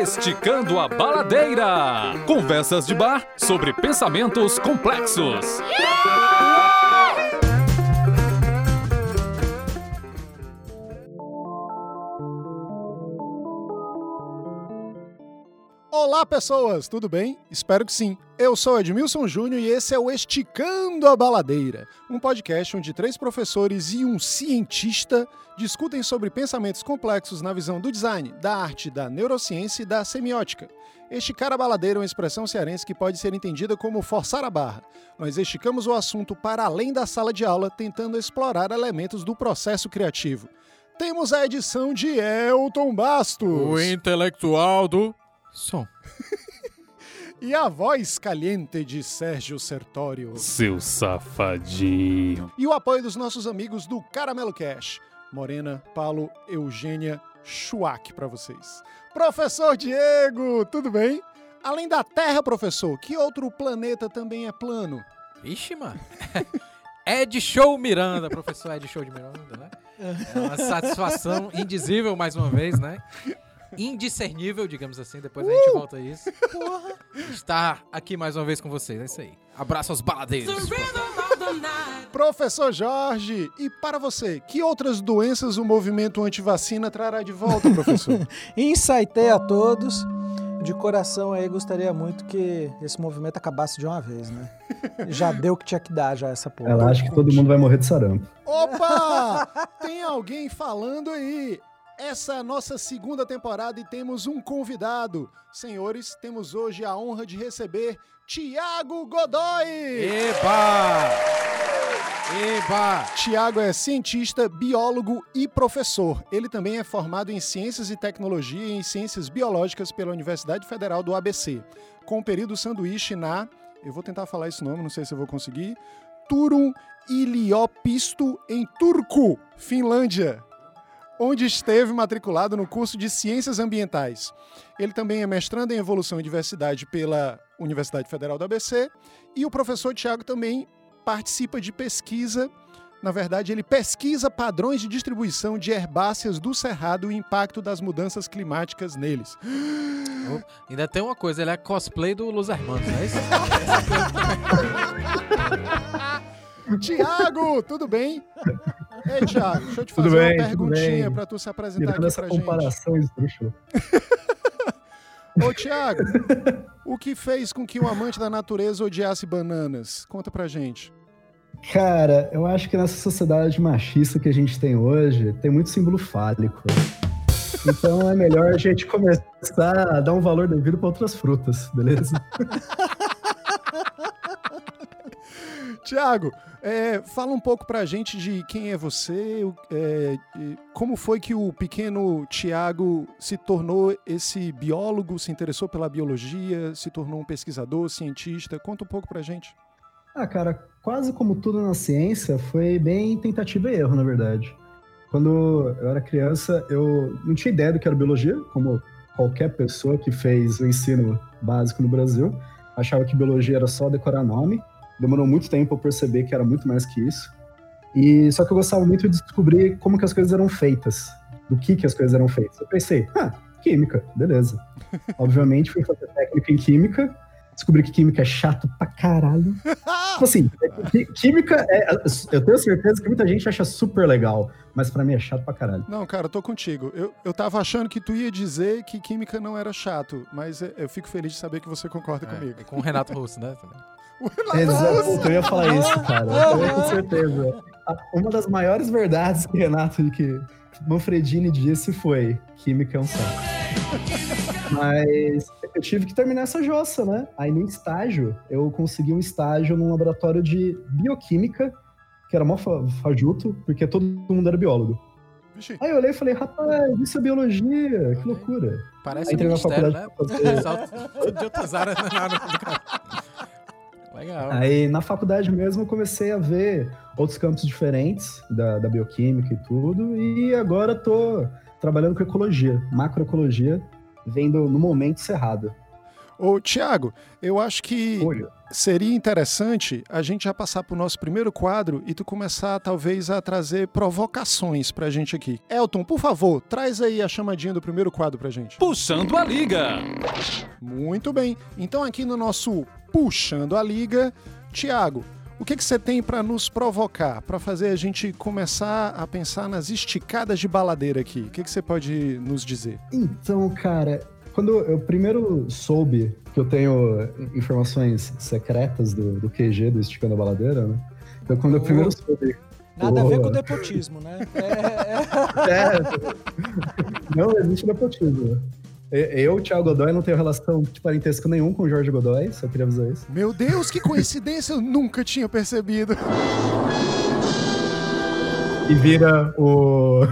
Esticando a Baladeira. Conversas de bar sobre pensamentos complexos. Olá, pessoas, tudo bem? Espero que sim. Eu sou Edmilson Júnior e esse é o Esticando a Baladeira, um podcast onde três professores e um cientista discutem sobre pensamentos complexos na visão do design, da arte, da neurociência e da semiótica. Esticar a baladeira é uma expressão cearense que pode ser entendida como forçar a barra. Nós esticamos o assunto para além da sala de aula, tentando explorar elementos do processo criativo. Temos a edição de Elton Bastos. O intelectual do som. E a voz caliente de Sérgio Sertório. Seu safadinho. E o apoio dos nossos amigos do Caramelo Cash. Morena, Paulo, Eugênia, Chuac para vocês. Professor Diego, tudo bem? Além da Terra, professor, que outro planeta também é plano? Ixi, mano. Ed Show Miranda, professor Ed Show de Miranda, né? É uma satisfação indizível mais uma vez, né? Indiscernível, digamos assim, depois a gente volta a isso. Porra! Estar aqui mais uma vez com vocês, é isso aí. Abraço aos baladeiros. Professor Jorge, e para você, que outras doenças o movimento antivacina trará de volta, professor? Insightei a todos. De coração aí, gostaria muito que esse movimento acabasse de uma vez, né? Já deu o que tinha que dar já essa porra. Ela acha que todo mundo vai morrer de sarampo. Opa! Tem alguém falando aí. Essa é a nossa segunda temporada e temos um convidado. Senhores, temos hoje a honra de receber Tiago Godoy. Eba! Eba! Tiago é cientista, biólogo e professor. Ele também é formado em Ciências e Tecnologia e em Ciências Biológicas pela Universidade Federal do ABC, com o período sanduíche na, eu vou tentar falar esse nome, não sei se eu vou conseguir, Turun Iliopisto, em Turku, Finlândia, onde esteve matriculado no curso de Ciências Ambientais. Ele também é mestrando em Evolução e Diversidade pela Universidade Federal do ABC e o professor Tiago também participa de pesquisa. Na verdade, ele pesquisa padrões de distribuição de herbáceas do cerrado e o impacto das mudanças climáticas neles. Oh, ainda tem uma coisa, ele é cosplay do Los Hermanos, não é isso? Tiago, tudo bem? Ei, Tiago, deixa eu te fazer bem, uma perguntinha para tu se apresentar aqui essa pra gente. comparação esdrúxula. Ô, Tiago, o que fez com que o amante da natureza odiasse bananas? Conta pra gente. Cara, eu acho que nessa sociedade machista que a gente tem hoje, tem muito símbolo fálico. Então é melhor a gente começar a dar um valor devido para outras frutas, beleza? Tiago, é, fala um pouco pra gente de quem é você, é, como foi que o pequeno Tiago se tornou esse biólogo, se interessou pela biologia, se tornou um pesquisador, cientista. Conta um pouco pra gente. Ah, cara, quase como tudo na ciência, foi bem tentativa e erro, na verdade. Quando eu era criança, eu não tinha ideia do que era biologia, como qualquer pessoa que fez o ensino básico no Brasil. Achava que biologia era só decorar nome. Demorou muito tempo para perceber que era muito mais que isso. E só que eu gostava muito de descobrir como que as coisas eram feitas, do que que as coisas eram feitas. Eu pensei, ah, química, beleza. Obviamente fui fazer técnica em química, descobri que química é chato pra caralho. Tipo assim, química, é, eu tenho certeza que muita gente acha super legal, mas pra mim é chato pra caralho. Não, cara, eu tô contigo. Eu, eu tava achando que tu ia dizer que química não era chato, mas é, eu fico feliz de saber que você concorda comigo. É, com o Renato Russo, né? Exato, eu ia falar isso, cara. Eu ia com certeza. Uma das maiores verdades que Renato que Manfredini disse foi: química é um saco. Mas eu tive que terminar essa jossa, né? Aí no estágio, eu consegui um estágio num laboratório de bioquímica, que era mó fa- fajuto, porque todo mundo era biólogo. Vixe, Aí eu olhei e falei, rapaz, isso é biologia, que loucura. Parece Aí um ministério, né? fazer- de outras áreas na área do cara. Legal. Aí na faculdade mesmo eu comecei a ver outros campos diferentes da, da bioquímica e tudo, e agora tô trabalhando com ecologia, macroecologia, vendo no momento cerrado. Ô, Tiago, eu acho que Olha, seria interessante a gente já passar pro nosso primeiro quadro e tu começar, talvez, a trazer provocações pra gente aqui. Elton, por favor, traz aí a chamadinha do primeiro quadro pra gente. Puxando a liga. Muito bem. Então, aqui no nosso Puxando a Liga, Tiago, o que, que você tem pra nos provocar, Pra fazer a gente começar a pensar nas esticadas de baladeira aqui? O que, que você pode nos dizer? Então, cara, quando eu primeiro soube que eu tenho informações secretas do, do QG do Esticando a Baladeira, né? Então, quando eu primeiro soube. Nada a ver Boa. com o nepotismo, né? É, é- É, não existe nepotismo. Eu, Thiago Godoy, não tenho relação de parentesco nenhum com o Jorge Godoy, só queria avisar isso. Meu Deus, que coincidência, eu nunca tinha percebido. E vira o,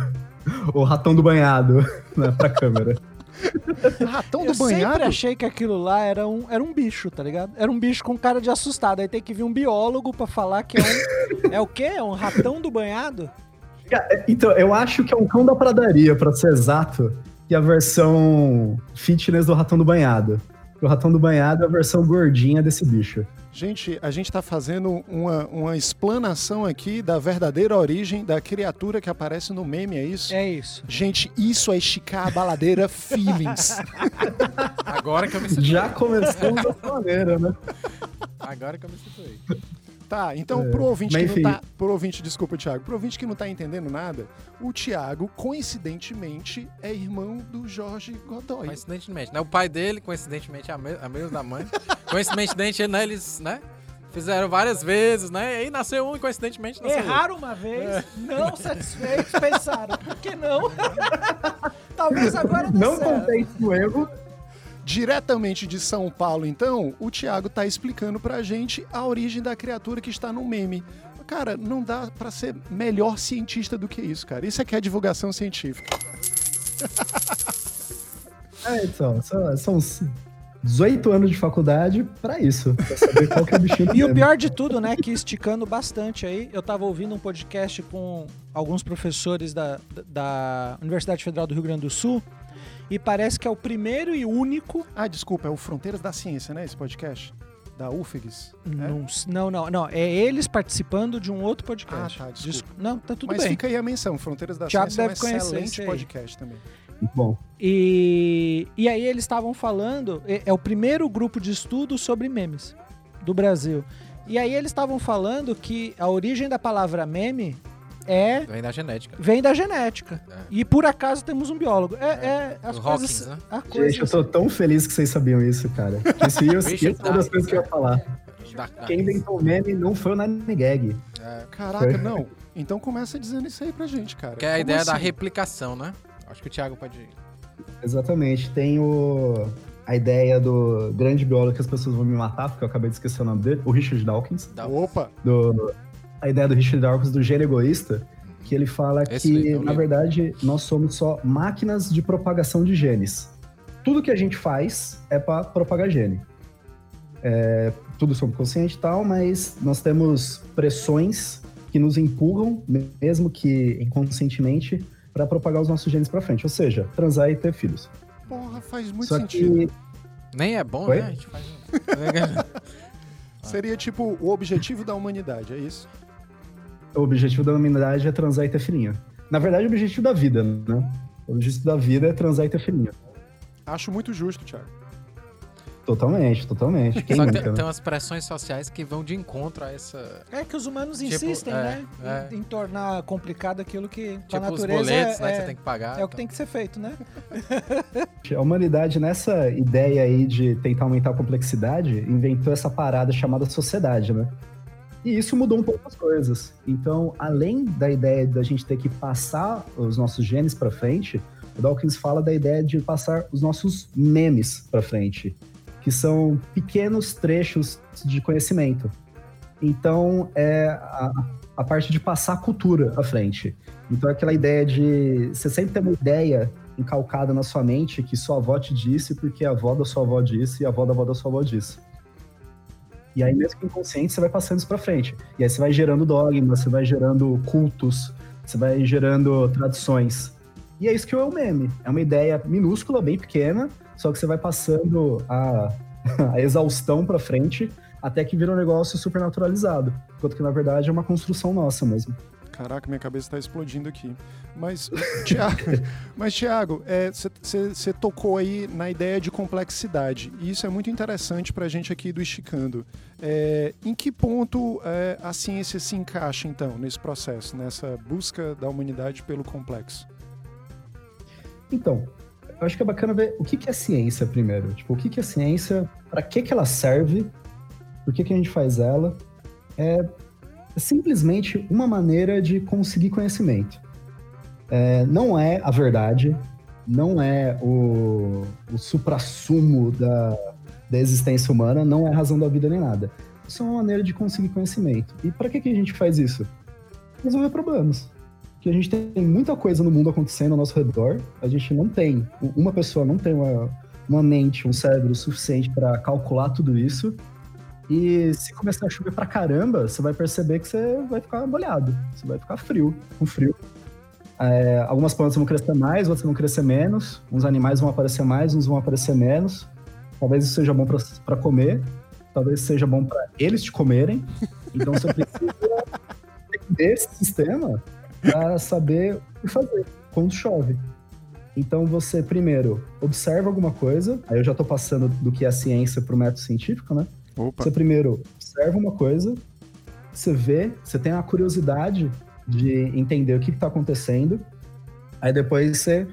o ratão do banhado né, pra câmera. Ratão eu do banhado? sempre achei que aquilo lá era um, era um bicho, tá ligado? Era um bicho com cara de assustado. Aí tem que vir um biólogo pra falar que é um. é o quê? É um ratão do banhado? Então, eu acho que é um cão da pradaria, pra ser exato, e a versão fitness do ratão do banhado. O ratão do banhado é a versão gordinha desse bicho. Gente, a gente tá fazendo uma, uma explanação aqui da verdadeira origem da criatura que aparece no meme, é isso? É isso. Gente, isso é esticar a baladeira feelings. Agora que eu me situei. Já começamos dessa maneira, né? Agora que eu me situei. Tá, então É, pro ouvinte que não enfim. tá. Pro ouvinte, desculpa, Thiago. Pro ouvinte que não tá entendendo nada, o Thiago, coincidentemente, é irmão do Jorge Godoy. Coincidentemente, né? O pai dele, coincidentemente, é a, me a mesma da mãe. coincidentemente, né? Eles, né? Fizeram várias vezes, né? E aí nasceu um e coincidentemente nasceu outro. Erraram uma vez, não satisfeitos, pensaram, por que não? Talvez agora Não certo. contente com o erro, Diretamente de São Paulo, então, o Thiago tá explicando pra gente a origem da criatura que está no meme. Cara, não dá pra ser melhor cientista do que isso, cara. Isso aqui é divulgação científica. É, então, são, são uns 18 anos de faculdade pra isso, pra saber qual que é o bichinho do E o pior de tudo, né, que esticando bastante aí, eu tava ouvindo um podcast com alguns professores da, da Universidade Federal do Rio Grande do Sul, e parece que é o primeiro e único. Ah, desculpa, é o Fronteiras da Ciência, né? Esse podcast? Da UFEGS. né? Não, não, não, não. É eles participando de um outro podcast. Ah, tá, desculpa. Não, tá tudo Mas bem. fica aí a menção, Fronteiras da Thiago Ciência é um deve conhecer excelente podcast também. Bom. E, e aí eles estavam falando, é, é o primeiro grupo de estudo sobre memes do Brasil. E aí eles estavam falando que a origem da palavra meme é Vem da genética. vem da genética. É. E por acaso temos um biólogo. É, é as O coisas, Hawkins, né? a coisa Gente, eu tô tão feliz que vocês sabiam isso, cara. Isso ia isso ser uma das coisas que eu ia falar. Da- da- Quem inventou o meme não foi o Nine Gag. É, Caraca, não. Então começa dizendo isso aí pra gente, cara. que é a Como ideia da assim? replicação, né? Acho que o Thiago pode. Exatamente. Tem o, a ideia do grande biólogo que as pessoas vão me matar, porque eu acabei de esquecer o nome dele, o Richard Dawkins. Opa! Do, a ideia do Richard Dawkins do gênio egoísta, que ele fala Esse que, livro, eu na verdade, nós somos só máquinas de propagação de genes. Tudo que a gente faz é para propagar gene. É, tudo subconsciente e tal, mas nós temos pressões que nos empurram, mesmo que inconscientemente, para propagar os nossos genes para frente. Ou seja, transar e ter filhos. Porra, faz muito Só sentido. que Nem é bom, Oi? né? A gente faz. Seria tipo o objetivo da humanidade, é isso? O objetivo da humanidade é transar e ter filhinho. Na verdade, o objetivo da vida, né? O objetivo da vida é transar e ter filhinho. Acho muito justo, Thiago. Totalmente, totalmente. Quem Só que tem, né? tem umas pressões sociais que vão de encontro a essa. É que os humanos Tipo, insistem, é, né? é. Em, em tornar complicado aquilo que Tipo os natureza boletos, é, né? Que é- você tem que pagar. é o que tem que ser feito, né? A humanidade, nessa ideia aí de tentar aumentar a complexidade, inventou essa parada chamada sociedade, né? E isso mudou um pouco as coisas. Então, além da ideia da gente ter que passar os nossos genes para frente, o Dawkins fala da ideia de passar os nossos memes para frente, que são pequenos trechos de conhecimento. Então, é a, a parte de passar a cultura à frente. Então, é aquela ideia de você sempre ter uma ideia encalcada na sua mente que sua avó te disse porque a avó da sua avó disse e a avó da avó da sua avó disse. E aí, mesmo que inconsciente, você vai passando isso pra frente. E aí você vai gerando dogmas, você vai gerando cultos, você vai gerando tradições. E é isso que é o meme. É uma ideia minúscula, bem pequena, só que você vai passando a, a exaustão pra frente até que vira um negócio super naturalizado. Enquanto que, na verdade, é uma construção nossa mesmo. Caraca, minha cabeça está explodindo aqui. Mas, Tiago, mas, Thiago, você é, tocou aí na ideia de complexidade. E isso é muito interessante para a gente aqui do Esticando. É, em que ponto é, a ciência se encaixa, então, nesse processo, nessa busca da humanidade pelo complexo? Então, eu acho que é bacana ver o que, é ciência primeiro. Tipo, o que, que é ciência, para que, que ela serve, por que, que a gente faz ela. É é simplesmente uma maneira de conseguir conhecimento. É, não é a verdade, não é o, o supra-sumo da, da existência humana, não é a razão da vida nem nada. Isso é uma maneira de conseguir conhecimento. E para que, que a gente faz isso? Resolver problemas. Porque a gente tem muita coisa no mundo acontecendo ao nosso redor, a gente não tem, uma pessoa não tem uma, uma mente, um cérebro suficiente para calcular tudo isso, e se começar a chover pra caramba, você vai perceber que você vai ficar molhado. Você vai ficar frio, com frio. É, algumas plantas vão crescer mais, outras vão crescer menos. Uns animais vão aparecer mais, uns vão aparecer menos. Talvez isso seja bom para comer, talvez seja bom para eles te comerem. Então você precisa desse sistema para saber o que fazer quando chove. Então você primeiro observa alguma coisa, aí eu já estou passando do que é a ciência para o método científico, né? Opa. Você primeiro observa uma coisa, você vê, você tem a curiosidade de entender o que está acontecendo, aí depois você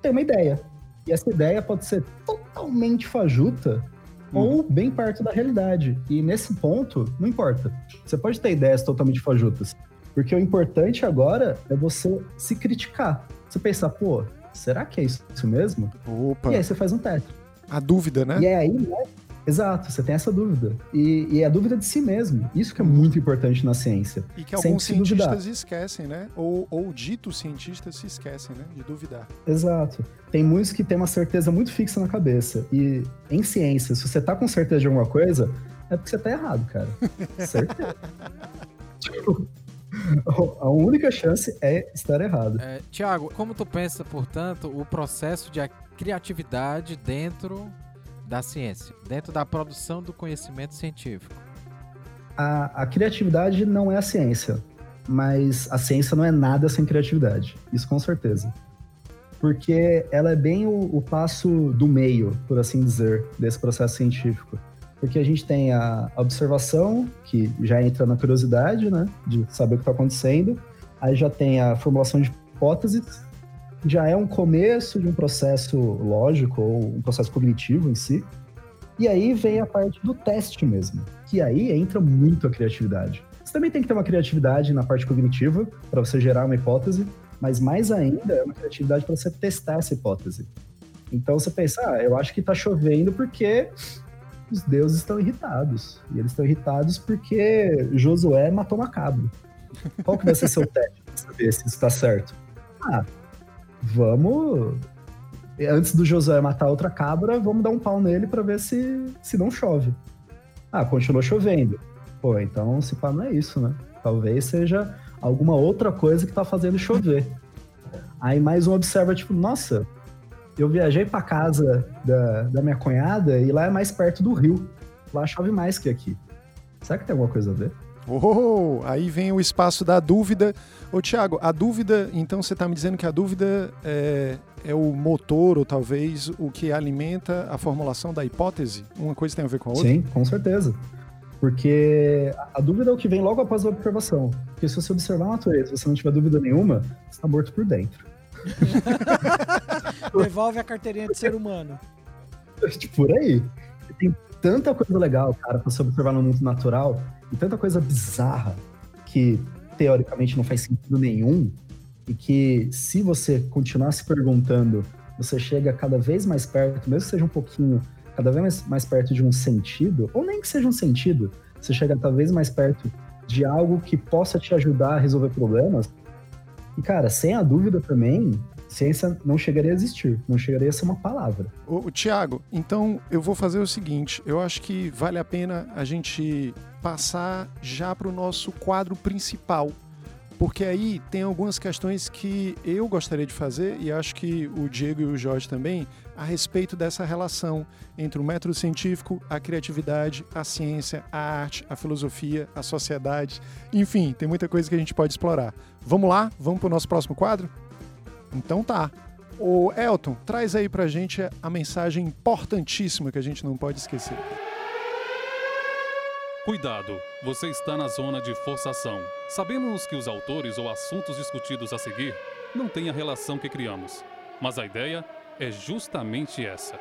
tem uma ideia. E essa ideia pode ser totalmente fajuta uhum. ou bem perto da realidade. E nesse ponto, não importa. Você pode ter ideias totalmente fajutas. Porque o importante agora é você se criticar. Você pensar, pô, será que é isso mesmo? Opa. E aí você faz um teste. A dúvida, né? E é aí, né? Exato, você tem essa dúvida. E, e, é a dúvida de si mesmo. Isso que é muito importante na ciência. E que alguns cientistas esquecem, né? Ou, ou ditos cientistas se esquecem, né? De duvidar. Exato. Tem muitos que têm uma certeza muito fixa na cabeça. E em ciência, se você tá com certeza de alguma coisa, é porque você tá errado, cara. certeza. tipo, a única chance é estar errado. É, Tiago, como tu pensa, portanto, o processo de criatividade dentro da ciência, dentro da produção do conhecimento científico? A, a, criatividade não é a ciência, mas a ciência não é nada sem criatividade, isso com certeza. Porque ela é bem o, o passo do meio, por assim dizer, desse processo científico. Porque a gente tem a observação, que já entra na curiosidade, né, de saber o que está acontecendo, aí já tem a formulação de hipóteses, já é um começo de um processo lógico ou um processo cognitivo em si. E aí vem a parte do teste mesmo, que aí entra muito a criatividade. Você também tem que ter uma criatividade na parte cognitiva para você gerar uma hipótese, mas mais ainda é uma criatividade para você testar essa hipótese. Então você pensa, ah, eu acho que está chovendo porque os deuses estão irritados. E eles estão irritados porque Josué matou uma cabra. Qual que vai ser seu teste para saber se isso está certo? Ah, vamos. Antes do Josué matar outra cabra, vamos dar um pau nele para ver se, se não chove. Ah, continuou chovendo. Pô, então se pá não é isso, né? Talvez seja alguma outra coisa que tá fazendo chover. Aí mais um observa, tipo, nossa, eu viajei para casa da, da minha cunhada e lá é mais perto do rio. Lá chove mais que aqui. Será que tem alguma coisa a ver? Oh, aí vem o espaço da dúvida. Ô, Tiago, a dúvida, então você está me dizendo que a dúvida é, é, o motor, ou talvez o que alimenta a formulação da hipótese? Uma coisa tem a ver com a outra? Sim, com certeza. Porque a dúvida é o que vem logo após a observação. Porque se você observar a natureza e você não tiver dúvida nenhuma, você está morto por dentro. Devolve a carteirinha de ser humano. Por aí. Tem tanta coisa legal, cara, para se observar no mundo natural e tanta coisa bizarra que teoricamente não faz sentido nenhum e que se você continuar se perguntando, você chega cada vez mais perto, mesmo que seja um pouquinho, cada vez mais, mais perto de um sentido, ou nem que seja um sentido, você chega cada vez mais perto de algo que possa te ajudar a resolver problemas. E cara, sem a dúvida também, ciência não chegaria a existir, não chegaria a ser uma palavra. O, Tiago, então eu vou fazer o seguinte: eu acho que vale a pena a gente passar já para o nosso quadro principal. porque aí tem algumas questões que eu gostaria de fazer e acho que o Diego e o Jorge também a respeito dessa relação entre o método científico, a criatividade, a ciência, a arte, a filosofia, a sociedade, enfim, tem muita coisa que a gente pode explorar. Vamos lá? Vamos para o nosso próximo quadro? Então tá. O Elton, traz aí pra gente a mensagem importantíssima que a gente não pode esquecer. Cuidado, você está na zona de forçação. Sabemos que os autores ou assuntos discutidos a seguir não têm a relação que criamos, mas a ideia é justamente essa.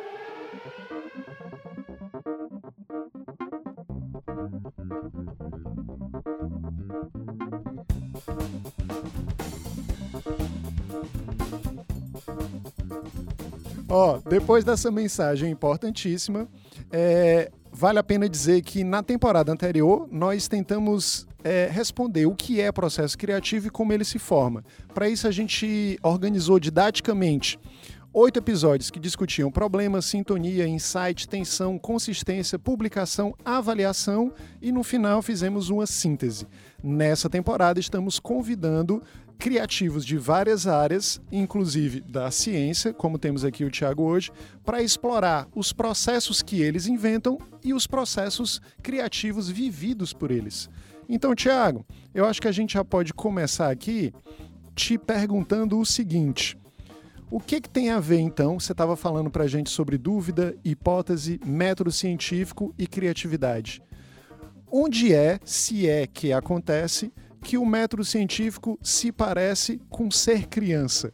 Ó, depois dessa mensagem importantíssima, é, vale a pena dizer que na temporada anterior nós tentamos é, responder o que é processo criativo e como ele se forma. Para isso a gente organizou didaticamente oito episódios que discutiam problemas, sintonia, insight, tensão, consistência, publicação, avaliação e no final fizemos uma síntese. Nessa temporada estamos convidando criativos de várias áreas, inclusive da ciência, como temos aqui o Tiago hoje, para explorar os processos que eles inventam e os processos criativos vividos por eles. Então, Tiago, eu acho que a gente já pode começar aqui te perguntando o seguinte: o que, que tem a ver, então? Você estava falando para a gente sobre dúvida, hipótese, método científico e criatividade. Onde é, se é que acontece, que o método científico se parece com ser criança?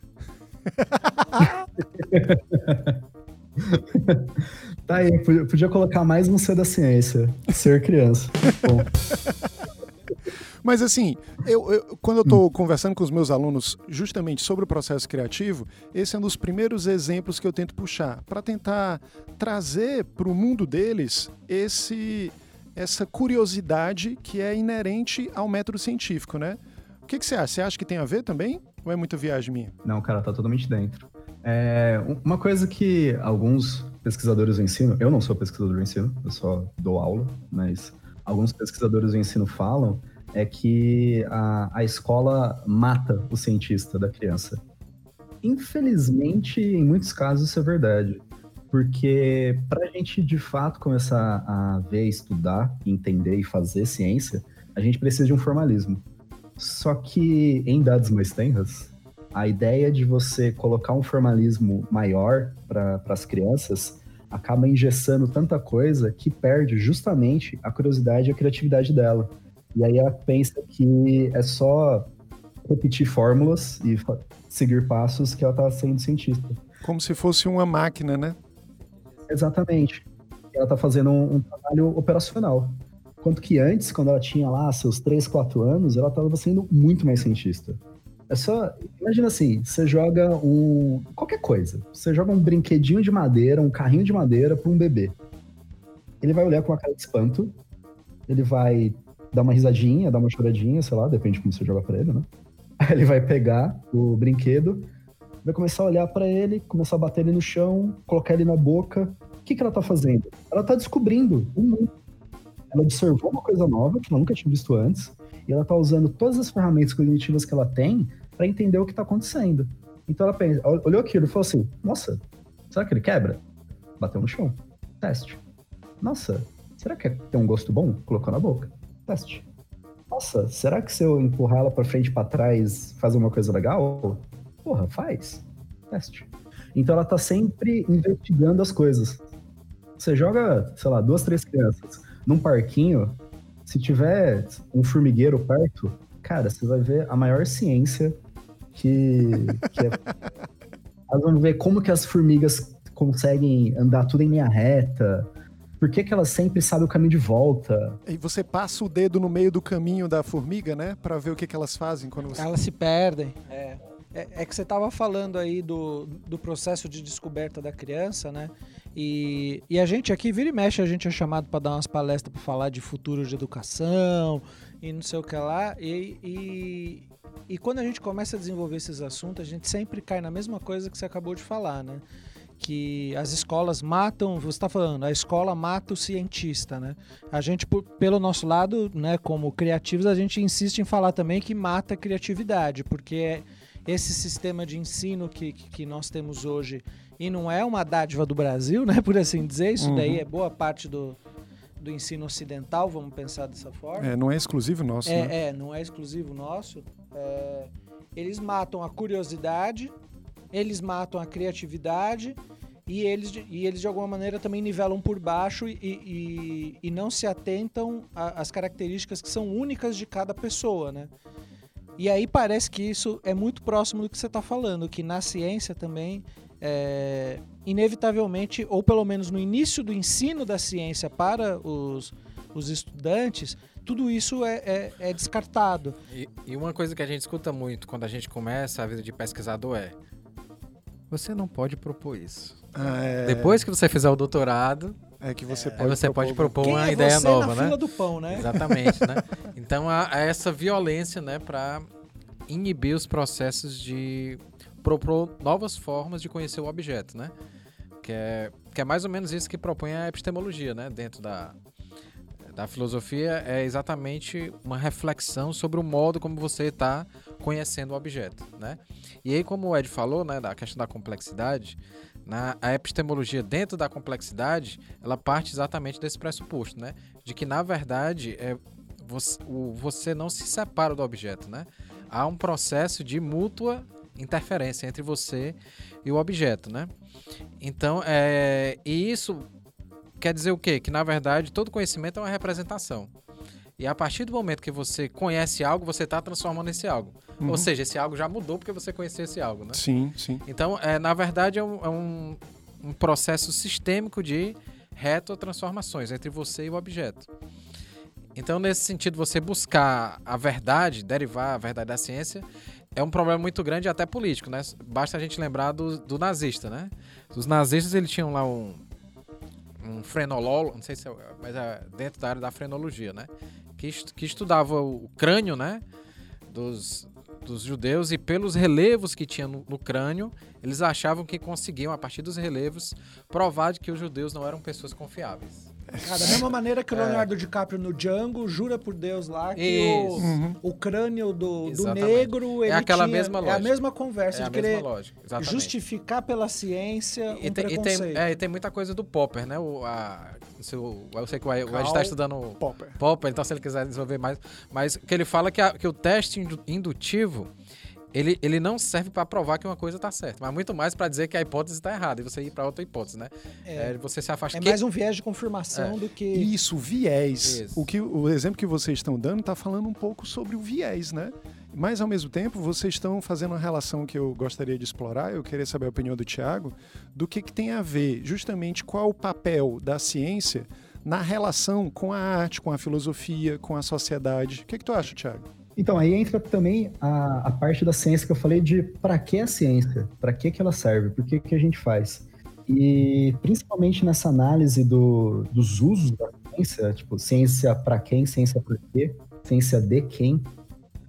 tá aí, podia colocar mais um C da ciência. Ser criança. Bom. Mas assim, eu, eu quando eu estou conversando com os meus alunos justamente sobre o processo criativo, esse é um dos primeiros exemplos que eu tento puxar para tentar trazer para o mundo deles esse essa curiosidade que é inerente ao método científico, né? O que, que você acha? Você acha que tem a ver também? Ou é muita viagem minha? Não, cara, tá totalmente dentro. É, uma coisa que alguns pesquisadores do ensino, eu não sou pesquisador do ensino, eu só dou aula, mas alguns pesquisadores do ensino falam é que a, a escola mata o cientista da criança. Infelizmente, em muitos casos, isso é verdade. Porque para a gente de fato começar a ver, estudar, entender e fazer ciência, a gente precisa de um formalismo. Só que em dados mais tenras, a ideia de você colocar um formalismo maior para as crianças acaba engessando tanta coisa que perde justamente a curiosidade e a criatividade dela. E aí ela pensa que é só repetir fórmulas e seguir passos que ela está sendo cientista. Como se fosse uma máquina, né? Exatamente. Ela está fazendo um, um, trabalho operacional. Quanto que antes, quando ela tinha lá seus 3, 4 anos, ela estava sendo muito mais cientista. É só. Imagina assim: você joga um. qualquer coisa. Você joga um brinquedinho de madeira, um carrinho de madeira para um bebê. Ele vai olhar com uma cara de espanto, ele vai dar uma risadinha, dar uma choradinha, sei lá, depende de como você joga para ele, né? Aí ele vai pegar o brinquedo, vai começar a olhar para ele, começar a bater ele no chão, colocar ele na boca. O que, que ela tá fazendo? Ela tá descobrindo o mundo. Ela observou uma coisa nova que ela nunca tinha visto antes, e ela tá usando todas as ferramentas cognitivas que ela tem para entender o que tá acontecendo. Então ela pensa, olhou aquilo e falou assim: Nossa, será que ele quebra? Bateu no chão. Teste. Nossa, será que tem um gosto bom? Colocou na boca. Teste. Nossa, será que se eu empurrar ela para frente e para trás faz uma coisa legal? Porra, faz. Teste. Então ela tá sempre investigando as coisas. Você joga, sei lá, duas, três crianças num parquinho, se tiver um formigueiro perto, cara, você vai ver a maior ciência que, que é... Elas vão ver como que as formigas conseguem andar tudo em linha reta, por que, que ela sempre sabe o caminho de volta? E você passa o dedo no meio do caminho da formiga, né? para ver o que, que elas fazem quando você. Elas se perdem. É. É, é que você estava falando aí do, do processo de descoberta da criança, né? E, e a gente aqui, vira e mexe, a gente é chamado para dar umas palestras para falar de futuro de educação e não sei o que lá. E, e, e quando a gente começa a desenvolver esses assuntos, a gente sempre cai na mesma coisa que você acabou de falar, né? Que as escolas matam, você está falando, a escola mata o cientista, né? A gente, por, pelo nosso lado, né, como criativos, a gente insiste em falar também que mata a criatividade, porque esse sistema de ensino que, que nós temos hoje, e não é uma dádiva do Brasil, né, por assim dizer, isso Uhum. daí é boa parte do, do ensino ocidental, vamos pensar dessa forma. É, não é exclusivo nosso, né? É, é, não é exclusivo nosso. É, eles matam a curiosidade, eles matam a criatividade e eles, e eles de alguma maneira também nivelam por baixo e, e, e não se atentam às características que são únicas de cada pessoa, né? E aí parece que isso é muito próximo do que você está falando, que na ciência também, é, inevitavelmente, ou pelo menos no início do ensino da ciência para os, os estudantes, tudo isso é, é- é descartado. E, e uma coisa que a gente escuta muito quando a gente começa a vida de pesquisador é: você não pode propor isso. Ah, é, Depois que você fizer o doutorado, é que você aí pode você pode propor Quem uma é ideia você nova, na né? fila do pão, né? Exatamente, né? Então há, há essa violência, né, para inibir os processos de propor novas formas de conhecer o objeto, né? Que é, que é mais ou menos isso que propõe a epistemologia, né? Dentro da, da filosofia é exatamente uma reflexão sobre o modo como você está conhecendo o objeto, né? E aí, como o Ed falou, né, da questão da complexidade, na, a epistemologia dentro da complexidade, ela parte exatamente desse pressuposto, né? De que, na verdade, é, você, o, você não se separa do objeto, né? Há um processo de mútua interferência entre você e o objeto, né? Então, é, e isso quer dizer o quê? Que, na verdade, todo conhecimento é uma representação. E a partir do momento que você conhece algo, você está transformando esse algo. Uhum. Ou seja, esse algo já mudou porque você conheceu esse algo, né? Sim, sim. Então, é, na verdade, é, um, é um- um processo sistêmico de retrotransformações entre você e o objeto. Então, nesse sentido, você buscar a verdade, derivar a verdade da ciência, é um problema muito grande até político, né? Basta a gente lembrar do, do nazista, né? Os nazistas, eles tinham lá um, um frenolólogo, não sei se é, mas é dentro da área da frenologia, né? Que, est- que estudava o crânio, né? Dos, dos judeus e pelos relevos que tinha no, no crânio, eles achavam que conseguiam, a partir dos relevos, provar de que os judeus não eram pessoas confiáveis. Ah, da mesma maneira que o É. Leonardo DiCaprio no Django jura por Deus lá que Isso. Uhum. o, o crânio do, do negro ele aquela tinha- mesma É a lógica. mesma conversa É a de querer lógica, justificar pela ciência E um tem, e, tem, é, e tem muita coisa do Popper, né? O, a, não sei, o- eu sei que o Ed está estudando Popper. Popper, então se ele quiser desenvolver mais. Mas que ele fala que, a- que o teste indu- indutivo ele, ele não serve para provar que uma coisa está certa, mas muito mais para dizer que a hipótese está errada e você ir para outra hipótese, né? É. É, você se afasta. É que- mais um viés de confirmação do que. Isso, viés. Isso. O, que, o exemplo que vocês estão dando está falando um pouco sobre o viés, né? Mas, ao mesmo tempo, vocês estão fazendo uma relação que eu gostaria de explorar, eu queria saber a opinião do Tiago, do que, que tem a ver, justamente, qual o papel da ciência na relação com a arte, com a filosofia, com a sociedade. O que, que tu acha, Tiago? Então, aí entra também a, a parte da ciência que eu falei de para que a ciência, para que, que ela serve, por que, que a gente faz. E principalmente nessa análise do, dos usos da ciência, tipo, ciência para quem, ciência por quê, ciência de quem,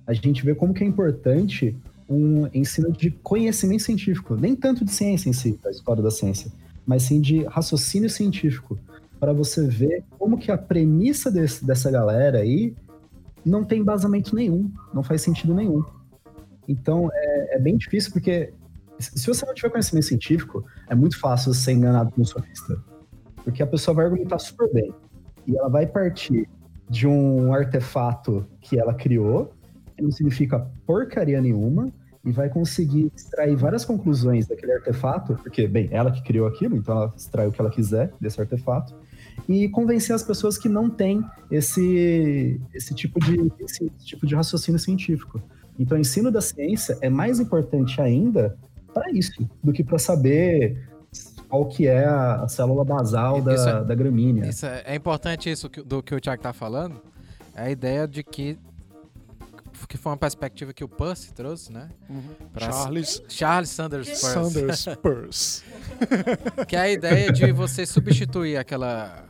a gente vê como que é importante um ensino de conhecimento científico, nem tanto de ciência em si, da história da ciência, mas sim de raciocínio científico, para você ver como que a premissa desse, dessa galera aí não tem embasamento nenhum, não faz sentido nenhum. Então é, é bem difícil porque se você não tiver conhecimento científico, é muito fácil ser enganado por um sofista. Porque a pessoa vai argumentar super bem e ela vai partir de um artefato que ela criou, que não significa porcaria nenhuma, e vai conseguir extrair várias conclusões daquele artefato, porque, bem, ela que criou aquilo, então ela extrai o que ela quiser desse artefato, e convencer as pessoas que não têm esse, esse, tipo, de, esse tipo de raciocínio científico. Então, o ensino da ciência é mais importante ainda para isso, do que para saber qual que é a, célula basal da, é- da gramínea. Isso é, é importante isso do que o Thiago tá falando. É a ideia de que foi uma perspectiva que o Percy trouxe, né? Pra- Charles Charles Sanders Peirce. Sanders Peirce. Que é a ideia de você substituir aquela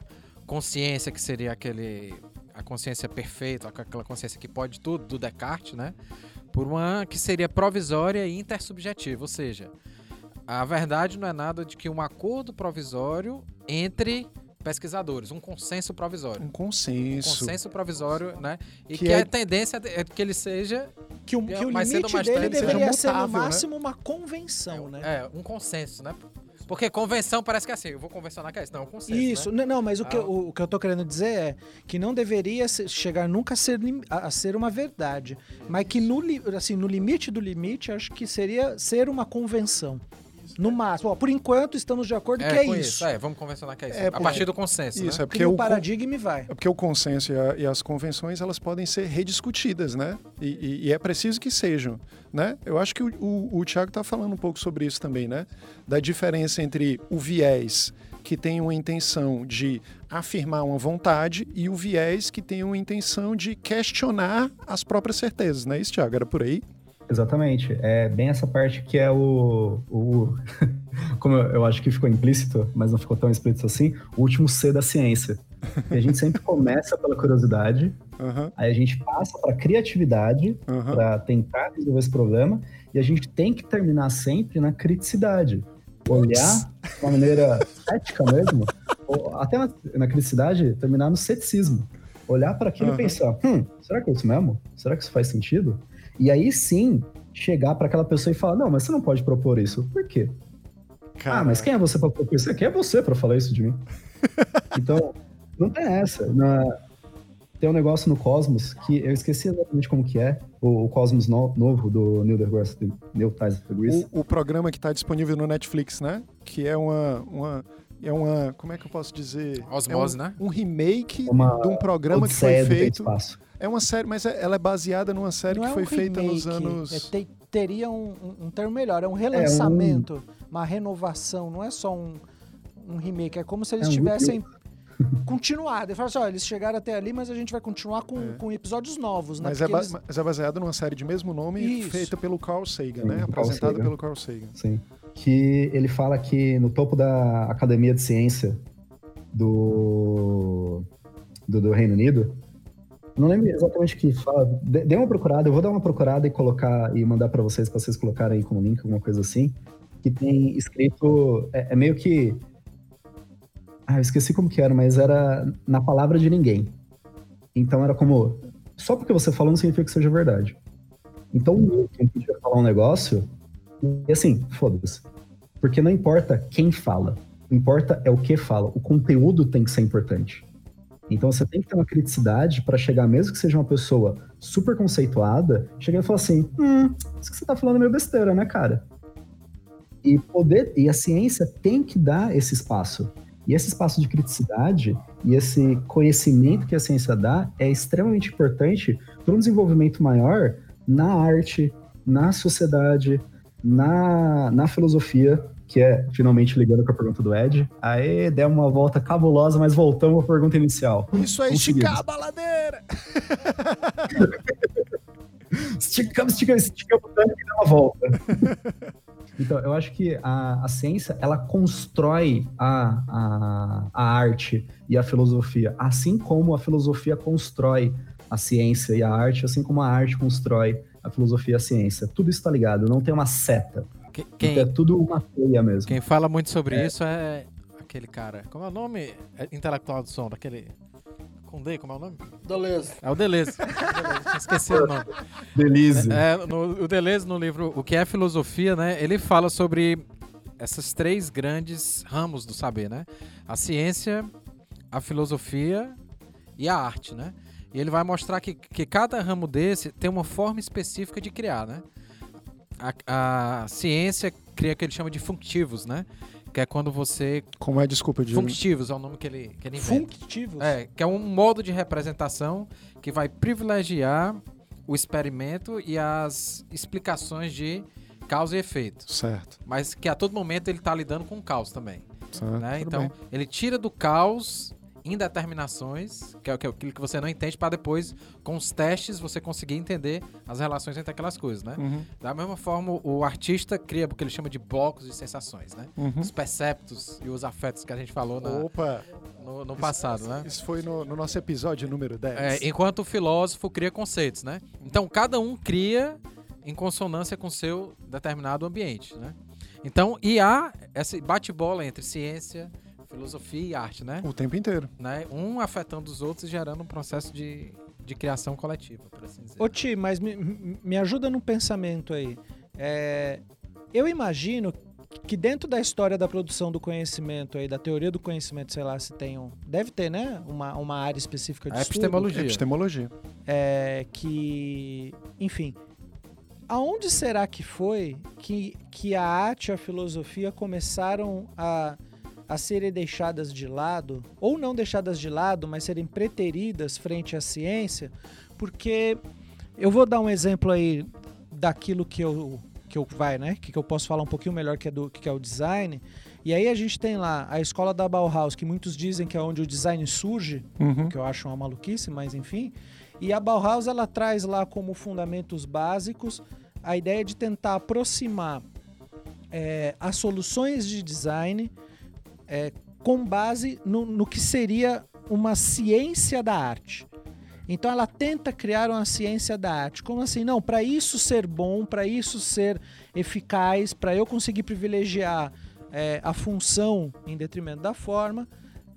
consciência que seria aquele a consciência perfeita, aquela consciência que pode tudo do Descartes, né? Por uma que seria provisória e intersubjetiva, ou seja, a verdade não é nada de que um acordo provisório entre pesquisadores, um consenso provisório. Um Um consenso. consenso provisório, né? E Que que, é- a tendência é que ele seja Que o, que o mais limite mais dele deveria ser no né? máximo uma convenção, né? é, um consenso, né? Porque convenção parece que é assim, eu vou convencionar que é isso. Não, é um consenso. Isso, Né? não, mas o, que, Ah. eu- o, que eu tô querendo dizer é que não deveria ser- chegar nunca a ser, a, a ser uma verdade, mas que no, assim, no limite do limite, acho que seria ser uma convenção. No máximo. Ó, por enquanto, estamos de acordo que é com isso. É, vamos convencionar que é isso. É, a partir do consenso, Isso, né? é porque Cria o paradigma e vai. É porque o consenso e, a- e as convenções elas podem ser rediscutidas, né? E, e- e é preciso que sejam, né? Eu acho que o, o, o Tiago está falando um pouco sobre isso também, né? Da diferença entre o viés que tem uma intenção de afirmar uma vontade e o viés que tem uma intenção de questionar as próprias certezas, né? Isso, Tiago, era por aí? Exatamente. É bem essa parte que é o. o como eu, eu acho que ficou implícito, mas não ficou tão explícito assim, o último C da ciência. E a gente sempre começa pela curiosidade, Aham, aí a gente passa para criatividade, aham. para tentar resolver esse problema, e a gente tem que terminar sempre na criticidade. Olhar de uma maneira ética mesmo, ou até na, na criticidade, terminar no ceticismo. Olhar para aquilo Aham. e pensar: hum, será que é isso mesmo? Será que isso faz sentido? E aí sim, chegar para aquela pessoa e falar: não, mas você não pode propor isso. Por quê? Ah, mas quem é você para propor isso? Quem é você para falar isso de mim? então, não tem essa. Na- Tem um negócio no Cosmos que eu esqueci exatamente como que é. O, o Cosmos no- novo do Neil deGrasse, Neil Tyson. O, o programa que está disponível no Netflix, né? Que é uma, uma é uma, como é que eu posso dizer? Osmose, é um, né? Um remake Uma de um programa que foi feito. É uma série, mas é- ela é baseada numa série Não que é foi um feita nos remake, anos. é, te- teria um, um- um termo melhor, é um relançamento, uma renovação, não é só um, um remake, é como se eles É um tivessem continuado. Ele fala assim, ó, eles chegaram até ali, mas a gente vai continuar com, É. com episódios novos, né? Mas é, eles- mas é baseada numa série de mesmo nome Isso. feita pelo Carl Sagan, Sim, né? Carl Apresentada Sagan. pelo Carl Sagan. Sim. Que ele fala que no topo da Academia de Ciência do, do, do Reino Unido, não lembro exatamente o que fala, dê uma procurada, eu vou dar uma procurada e colocar e mandar para vocês, para vocês colocarem aí como link, alguma coisa assim, que tem escrito, é, é meio que, ah, eu esqueci como que era, mas era na palavra de ninguém. Então era como, só porque você falou não significa que seja verdade. Então o podia falar um negócio e assim, foda-se. Porque não importa quem fala, o que importa é o que fala. O conteúdo tem que ser importante. Então você tem que ter uma criticidade para chegar, mesmo que seja uma pessoa super conceituada, chegar e falar assim: hum, isso que você tá falando é meio besteira, né, cara? E poder, e a ciência tem que dar esse espaço. E esse espaço de criticidade e esse conhecimento que a ciência dá é extremamente importante para um desenvolvimento maior na arte, na sociedade, na, na filosofia, que é finalmente ligando com a pergunta do Ed. Aí deu uma volta cabulosa, mas voltamos à pergunta inicial. Isso Conseguimos. esticar a baladeira! Esticamos, esticamos, esticamos que dá uma volta. Então, eu acho que a, a ciência, ela constrói a, a, a arte e a filosofia, assim como a filosofia constrói a ciência e a arte, assim como a arte constrói a filosofia e a ciência. Tudo isso tá ligado, não tem uma seta. Que- Então, Quem, é tudo uma teia mesmo. quem fala muito sobre isso é aquele cara. Como é o nome É intelectual do som? Daquele. Condé, como é o nome? Beleza. É o Deleuze. Deleuze, esquecido o nome. Belize. É, no- o Deleuze, no livro O que é Filosofia, né? Ele fala sobre essas três grandes ramos do saber, né? A ciência, a filosofia e a arte, né? E ele vai mostrar que, que cada ramo desse tem uma forma específica de criar, né? A, a ciência cria o que ele chama de functivos, né? Que é quando você... Como é, desculpa, Diogo? Functivos é o nome que ele, que ele inventa. Functivos. É, que é um modo de representação que vai privilegiar o experimento e as explicações de causa e efeito. Certo. Mas que a todo momento ele está lidando com o caos também. certo. né? Então, bem. ele tira do caos indeterminações, que é aquilo que você não entende, para depois, com os testes, você conseguir entender as relações entre aquelas coisas, né? Uhum, Da mesma forma, o artista cria o que ele chama de blocos de sensações, né? uhum. Os perceptos e os afetos que a gente falou na- Opa, no, no passado, né? isso foi no, no nosso episódio número 10. É, enquanto o filósofo cria conceitos, né? Então, cada um cria em consonância com seu determinado ambiente, né? Então, e há esse bate-bola entre ciência, filosofia e arte, né? O tempo inteiro. né? Um afetando os outros e gerando um processo de, de criação coletiva, por assim dizer. Ô Ti, mas me, me- ajuda num pensamento aí. É, eu imagino que dentro da história da produção do conhecimento aí, da teoria do conhecimento, sei lá se tem um... Deve ter, né? Uma, uma área específica de A estudo. epistemologia. Epistemologia. É, que... Enfim, aonde será que foi que, que a arte e a filosofia começaram a, a serem deixadas de lado, ou não deixadas de lado, mas serem preteridas frente à ciência? Porque eu vou dar um exemplo aí daquilo que eu que eu vai, né? Que, eu posso falar um pouquinho melhor que é do que é o design. E aí a gente tem lá a escola da Bauhaus, que muitos dizem que é onde o design surge, Uhum. que eu acho uma maluquice, mas enfim. E a Bauhaus ela traz lá como fundamentos básicos a ideia de tentar aproximar é, as soluções de design é, com base no, no que seria uma ciência da arte. Então ela tenta criar uma ciência da arte. Como assim? Não, para isso ser bom, para isso ser eficaz, para eu conseguir privilegiar é, a função em detrimento da forma,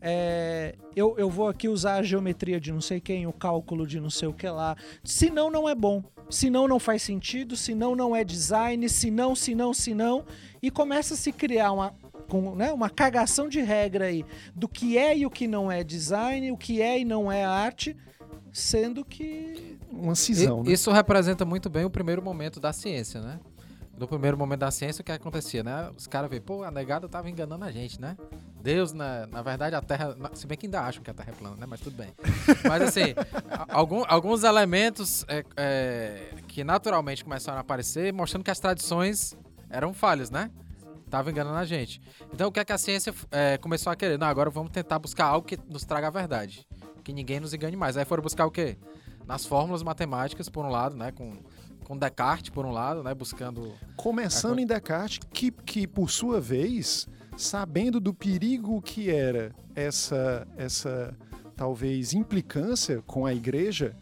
é, eu, eu vou aqui usar a geometria de não sei quem, o cálculo de não sei o que lá. Senão não é bom. Senão não faz sentido, senão não é design, senão, senão, senão. E começa a se criar uma, com, né, uma cagação de regra aí do que é e o que não é design, o que é e não é arte, sendo que. Uma cisão, E- né? Isso representa muito bem o primeiro momento da ciência, né? No primeiro momento da ciência, o que acontecia, né? Os caras veem, pô, a negada tava enganando a gente, né? Deus, na, na verdade, a Terra. Se bem que ainda acham que a Terra é plana, né? Mas tudo bem. Mas assim, algum- alguns elementos é, é, que naturalmente começaram a aparecer, mostrando que as tradições eram falhas, né? Tava enganando a gente. Então, o que é que a ciência é, começou a querer? Não, agora vamos tentar buscar algo que nos traga a verdade. Que ninguém nos engane mais. Aí foram buscar o quê? Nas fórmulas matemáticas, por um lado, né? Com, com Descartes, por um lado, né? Buscando. Começando em Descartes, que, que por sua vez, sabendo do perigo que era essa, essa talvez implicância com a igreja,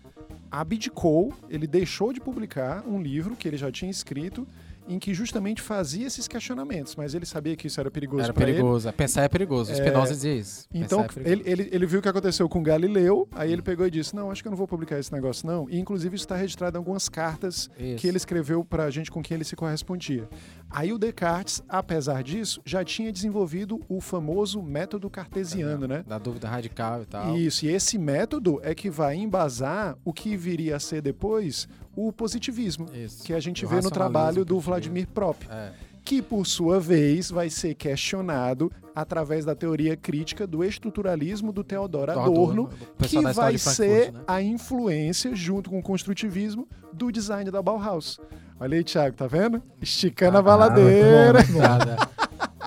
abdicou, ele deixou de publicar um livro que ele já tinha escrito em que justamente fazia esses questionamentos, mas ele sabia que isso era perigoso Era para ele. perigoso. Pensar é perigoso. Spinoza dizia isso. Então, é ele, ele, ele viu o que aconteceu com Galileu, aí ele pegou e disse: Não, acho que eu não vou publicar esse negócio, não. E, inclusive, isso está registrado em algumas cartas Isso. que ele escreveu para a gente com quem ele se correspondia. Aí o Descartes, apesar disso, já tinha desenvolvido o famoso método cartesiano, né? Da dúvida radical e tal. Isso, e esse método é que vai embasar o que viria a ser depois o positivismo, Isso. que a gente O vê no trabalho do. Vladimir Prop É. que por sua vez vai ser questionado através da teoria crítica do estruturalismo do Theodor Adorno, que vai ser né? a influência, junto com o construtivismo, do design da Bauhaus. Olha aí, Thiago, tá vendo? Esticando a Ah, baladeira. muito bom, muito.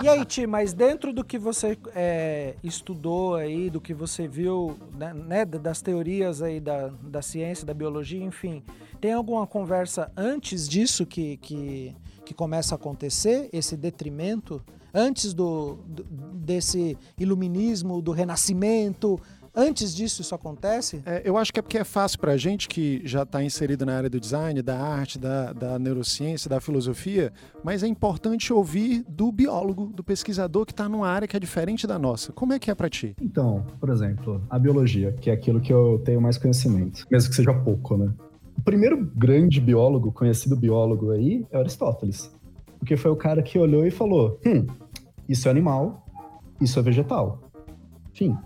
E aí, Ti, mas dentro do que você é, estudou aí, do que você viu, né, né, das teorias aí da, da ciência, da biologia, enfim, tem alguma conversa antes disso que, que, que começa a acontecer, esse detrimento? Antes do, do- desse iluminismo, do renascimento? Antes disso isso acontece? É, eu acho que é porque é fácil pra gente que já está inserido na área do design, da arte, da, da neurociência, da filosofia, mas é importante ouvir do biólogo, do pesquisador que está numa área que é diferente da nossa. Como é que é pra ti? Então, por exemplo, a biologia, que é aquilo que eu tenho mais conhecimento, mesmo que seja pouco, né? O primeiro grande biólogo, conhecido biólogo aí, é Aristóteles. Porque foi o cara que olhou e falou: hum, isso é animal, isso é vegetal. Fim.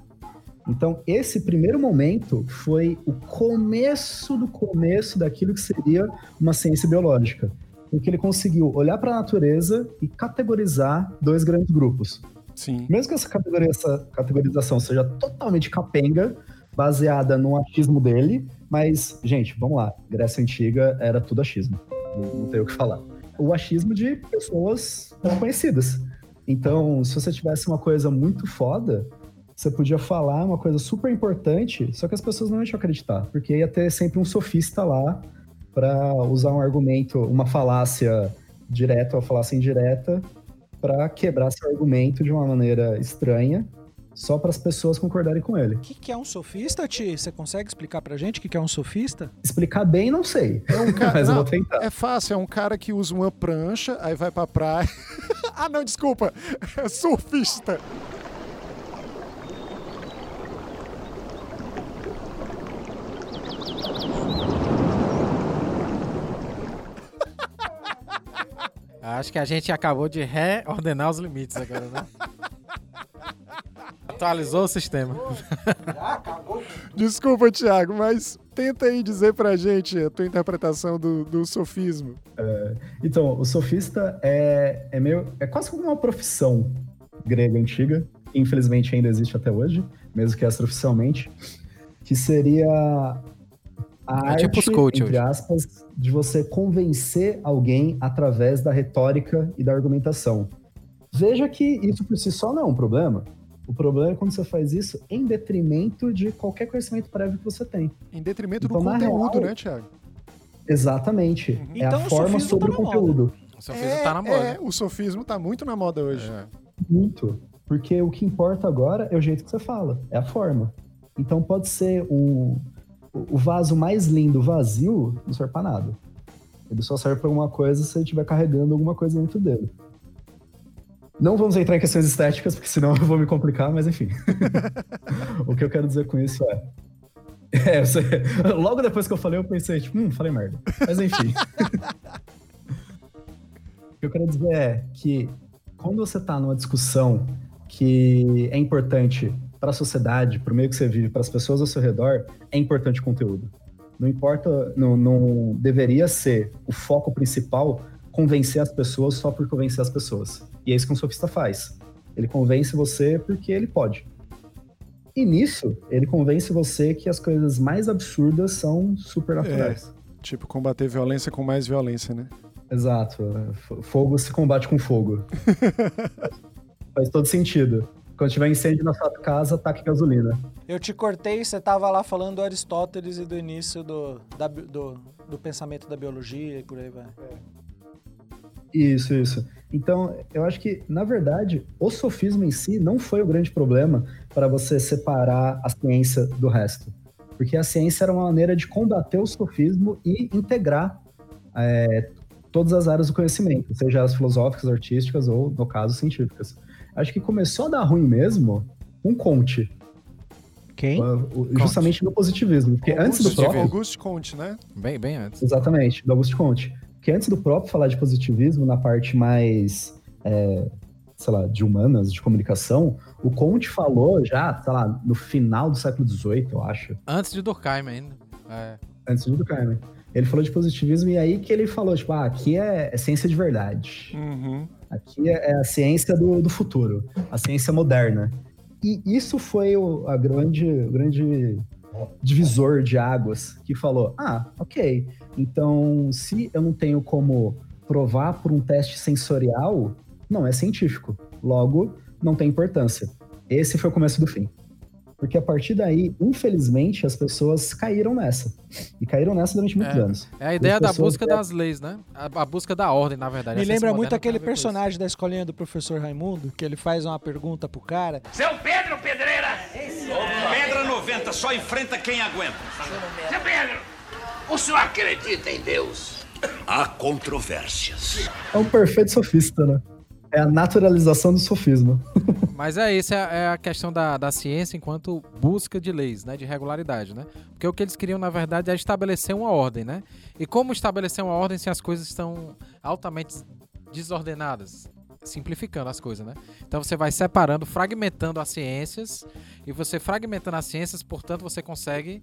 Então, esse primeiro momento foi o começo do começo daquilo que seria uma ciência biológica. Porque ele conseguiu olhar para a natureza e categorizar dois grandes grupos. Sim. Mesmo que essa, categoria- essa categorização seja totalmente capenga, baseada no achismo dele, mas, gente, vamos lá. Grécia Antiga era tudo achismo. Não, tenho o que falar. O achismo de pessoas não conhecidas. Então, se você tivesse uma coisa muito foda, você podia falar uma coisa super importante, só que as pessoas não iam acreditar, porque ia ter sempre um sofista lá para usar um argumento, uma falácia direta ou falácia indireta, para quebrar seu argumento de uma maneira estranha só para as pessoas concordarem com ele. O que, que é um sofista, Ti? Você consegue explicar pra gente o que, que é um sofista? Explicar bem, não sei. É um cara, Mas eu não, vou tentar. é fácil, é um cara que usa uma prancha, aí vai pra praia. ah, não, desculpa. É surfista. Acho que a gente acabou de reordenar os limites agora, né? Atualizou o sistema. Desculpa, Thiago, mas tenta aí dizer pra gente a tua interpretação do, do sofismo. Então, o sofista é, é meio. É quase como uma profissão grega antiga, que infelizmente ainda existe até hoje, mesmo que extraoficialmente, que seria a É arte, tipo os coach entre hoje. aspas, de você convencer alguém através da retórica e da argumentação. Veja que isso por si só não é um problema. O problema é quando você faz isso em detrimento de qualquer conhecimento prévio que você tem. Em detrimento do Então, na conteúdo, real- né, Thiago? Exatamente. É Então, a forma sofismo sobre tá o conteúdo. O sofismo tá na moda. É, o sofismo tá muito na moda hoje. É. Muito. Porque o que importa agora é o jeito que você fala, é a forma. Então pode ser um, o vaso mais lindo vazio, não serve pra nada. Ele só serve pra alguma coisa se ele estiver carregando alguma coisa dentro dele. Não vamos entrar em questões estéticas, porque senão eu vou me complicar, mas enfim. o que eu quero dizer com isso é. é, você- logo depois que eu falei, eu pensei, tipo, hum, falei merda. Mas enfim. o que eu quero dizer é que quando você está numa discussão que é importante para a sociedade, para o meio que você vive, para as pessoas ao seu redor, é importante o conteúdo. Não importa, não, não deveria ser o foco principal convencer as pessoas só por convencer as pessoas. E é isso que um sofista faz. Ele convence você porque ele pode. E nisso, ele convence você que as coisas mais absurdas são supernaturais. Tipo, combater violência com mais violência, né? Exato. Fogo se combate com fogo. Faz todo sentido. Quando tiver incêndio na sua casa, taque gasolina. Eu te cortei, você tava lá falando do Aristóteles e do início do, da do, do pensamento da biologia e por aí vai. Isso, isso. Então, eu acho que, na verdade, o sofismo em si não foi o grande problema para você separar a ciência do resto. Porque a ciência era uma maneira de combater o sofismo e integrar é, todas as áreas do conhecimento, seja as filosóficas, artísticas ou, no caso, científicas. Acho que começou a dar ruim mesmo com Conte, Quem? uh, o- justamente no positivismo. Porque antes do próprio. Auguste Conte, né? Bem, bem antes. Exatamente, do Augusto Conte. Porque antes do próprio falar de positivismo, na parte mais, é, sei lá, de humanas, de comunicação, o Conte falou já, sei lá, no final do século XVIII, eu acho, Antes de Durkheim ainda. É. antes de Durkheim. Ele falou de positivismo e aí que ele falou, tipo, ah, aqui é, é ciência de verdade. Uhum. Aqui é a ciência do, do futuro, a ciência moderna. E isso foi o, a grande, o grande divisor de águas que falou: ah, ok, então se eu não tenho como provar por um teste sensorial, não é científico. Logo, não tem importância. Esse foi o começo do fim. Porque a partir daí, infelizmente, as pessoas caíram nessa. E caíram nessa durante muitos É. anos. É a ideia da busca que- das leis, né? A, a busca da ordem, na verdade. Me lembra muito aquele personagem da escolinha do professor Raimundo, que ele faz uma pergunta pro cara. Seu Pedro Pedreira! Pedra 90, só enfrenta quem aguenta. Seu Pedro, o senhor acredita em Deus? Há controvérsias. É um perfeito sofista, né? É a naturalização do sofismo. Mas é isso, é, é a questão da, da ciência enquanto busca de leis, né? De regularidade, né? Porque o que eles queriam, na verdade, é estabelecer uma ordem, né? E como estabelecer uma ordem se as coisas estão altamente desordenadas? Simplificando as coisas, né? Então você vai separando, fragmentando as ciências, e você fragmentando as ciências, portanto, você consegue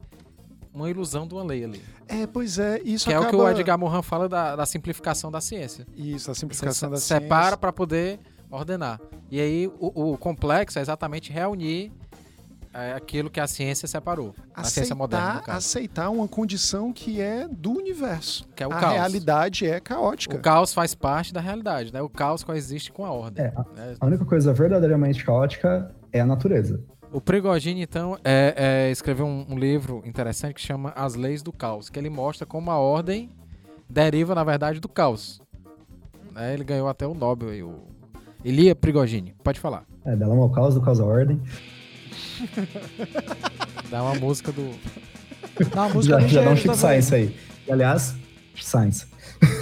uma ilusão de uma lei ali. É, pois é, isso que é acaba... o que o Edgar Morin fala da, da simplificação da ciência. Isso, a Você simplificação se- da separa ciência. para poder ordenar. E aí o, o complexo é exatamente reunir é, aquilo que a ciência separou. A ciência moderna, no aceitar, caso. aceitar uma condição que é do universo. Que é o a caos. realidade é caótica. O caos faz parte da realidade, né? O caos coexiste com a ordem. É, a- né? A única coisa verdadeiramente caótica é a natureza. O Prigogine, então, é, é, escreveu um, um livro interessante que chama As Leis do Caos, que ele mostra como a ordem deriva, na verdade, do caos. Né? Ele ganhou até o Nobel, aí, o Elia Prigogine. Pode falar. É, dela é o caos do caos à ordem. Dá uma música do Dá uma música Já, do já dá um Chico Science aí. E, aliás, Science.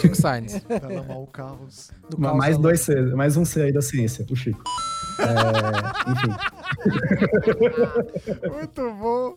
Chico Sainz. Ela Carlos. do Ma- Caos mais dois C, mais um C aí da ciência, o Chico. É, enfim. Muito bom.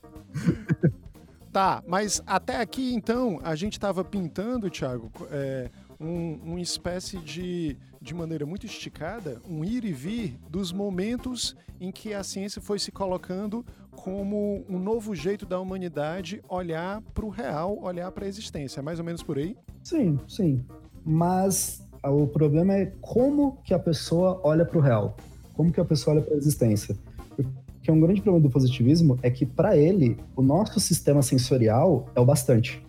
Tá, mas até aqui então a gente estava pintando, Thiago, é, um, uma espécie de, de maneira muito esticada, um ir e vir dos momentos em que a ciência foi se colocando como um novo jeito da humanidade olhar para o real, olhar para a existência. É mais ou menos por aí? Sim, sim. Mas o problema é como que a pessoa olha para o real. Como que a pessoa olha para a existência. Porque um grande problema do positivismo é que, para ele, o nosso sistema sensorial é o bastante.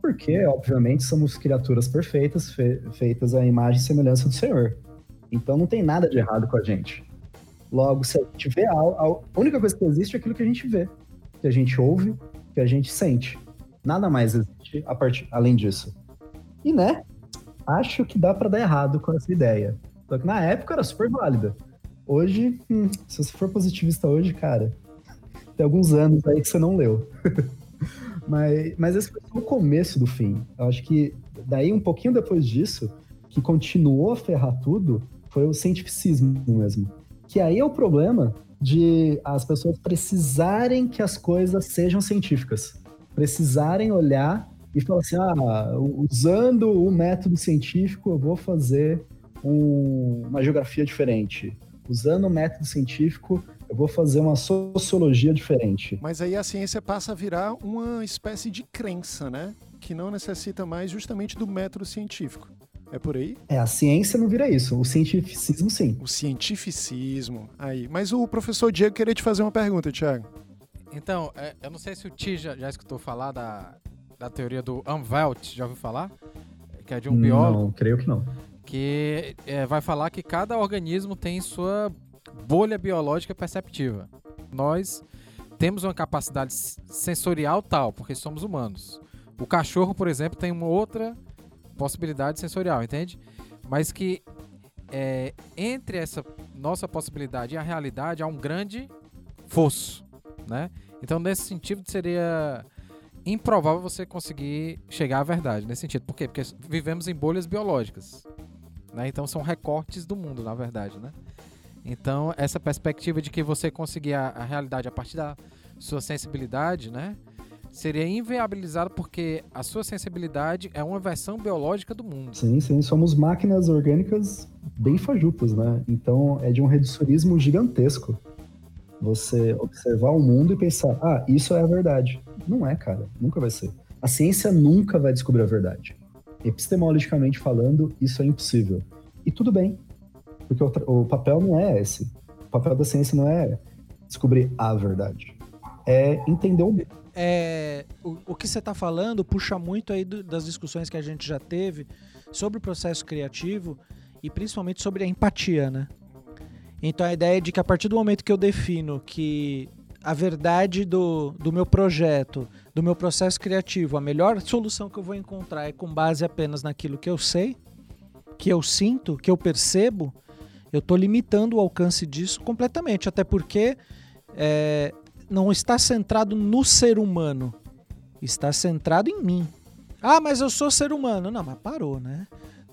Porque, obviamente, somos criaturas perfeitas, fe- feitas à imagem e semelhança do Senhor. Então não tem nada de errado com a gente. Logo, se a gente vê algo, a única coisa que existe é aquilo que a gente vê, que a gente ouve, que a gente sente. Nada mais existe a partir, além disso. E, né, acho que dá pra dar errado com essa ideia. Só que na época era super válida. Hoje, hum, se você for positivista hoje, cara, tem alguns anos aí que você não leu. mas, mas esse foi o começo do fim. Eu acho que daí, um pouquinho depois disso, que continuou a ferrar tudo, foi o cientificismo mesmo. Que aí é o problema de as pessoas precisarem que as coisas sejam científicas. Precisarem olhar e falar assim: ah, usando o método científico, eu vou fazer um- uma geografia diferente. Usando o método científico, eu vou fazer uma sociologia diferente. Mas aí a ciência passa a virar uma espécie de crença, né? Que não necessita mais justamente do método científico. É por aí? É, a ciência não vira isso, o cientificismo sim. O cientificismo. Aí. Mas o professor Diego queria te fazer uma pergunta, Thiago. Então, é, eu não sei se o Ti já, já escutou falar da, da teoria do Umwelt, já ouviu falar? Que é de um biólogo Não, creio que não. Que é, vai falar que cada organismo tem sua bolha biológica perceptiva. Nós temos uma capacidade sensorial tal, porque somos humanos. O cachorro, por exemplo, tem uma outra possibilidade sensorial, entende? Mas que é, entre essa nossa possibilidade e a realidade há um grande fosso, né? Então, nesse sentido, seria improvável você conseguir chegar à verdade, nesse sentido. Por quê? Porque vivemos em bolhas biológicas, né? Então, são recortes do mundo, na verdade, né? Então, essa perspectiva de que você conseguir a, a realidade a partir da sua sensibilidade, né? Seria inviabilizado porque a sua sensibilidade é uma versão biológica do mundo. Sim, sim, somos máquinas orgânicas bem fajutas, né? Então é de um reducionismo gigantesco. Você observar o mundo e pensar, ah, isso é a verdade. Não é, cara, nunca vai ser. A ciência nunca vai descobrir a verdade. Epistemologicamente falando, isso é impossível. E tudo bem, porque o, o papel não é esse. O papel da ciência não é descobrir a verdade. É entender o mundo. é, o, o que você está falando puxa muito aí do- das discussões que a gente já teve sobre o processo criativo e principalmente sobre a empatia, né? Então a ideia é de que a partir do momento que eu defino que a verdade do, do meu projeto, do meu processo criativo, a melhor solução que eu vou encontrar é com base apenas naquilo que eu sei, que eu sinto, que eu percebo, eu estou limitando o alcance disso completamente, até porque é, não está centrado no ser humano, está centrado em mim. Ah, mas eu sou ser humano. Não, mas parou, né?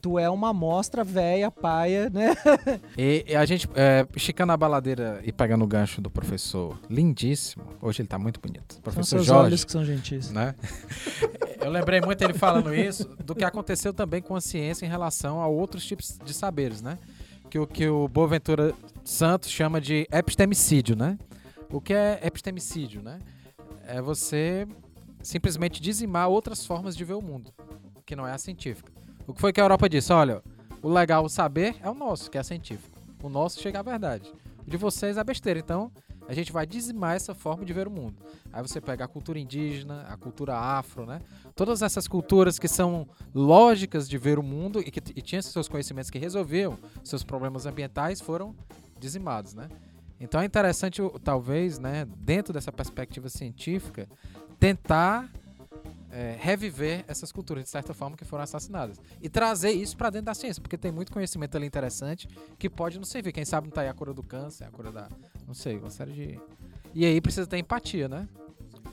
Tu é uma amostra velha, paia, né? E, e a gente, é, esticando a baladeira e pegando o gancho do professor, lindíssimo. Hoje ele tá muito bonito. São Professor seus Jorge. olhos que são gentis. né? Eu lembrei muito ele falando isso do que aconteceu também com a ciência em relação a outros tipos de saberes, né? Que o que o Boaventura Santos chama de epistemicídio, né? O que é epistemicídio, né? É você simplesmente dizimar outras formas de ver o mundo, que não é a científica. O que foi que a Europa disse? Olha, o legal, saber é o nosso, que é científico. O nosso chega à verdade. O de vocês é besteira. Então, a gente vai dizimar essa forma de ver o mundo. Aí você pega a cultura indígena, a cultura afro, né? Todas essas culturas que são lógicas de ver o mundo e que e tinham seus conhecimentos que resolviam seus problemas ambientais foram dizimados, né? Então é interessante, talvez, né, dentro dessa perspectiva científica, tentar é, reviver essas culturas, de certa forma, que foram assassinadas. E trazer isso para dentro da ciência, porque tem muito conhecimento ali interessante que pode nos servir. Quem sabe não tá aí a cura do câncer, a cura da. Não sei, uma série de. E aí precisa ter empatia, né?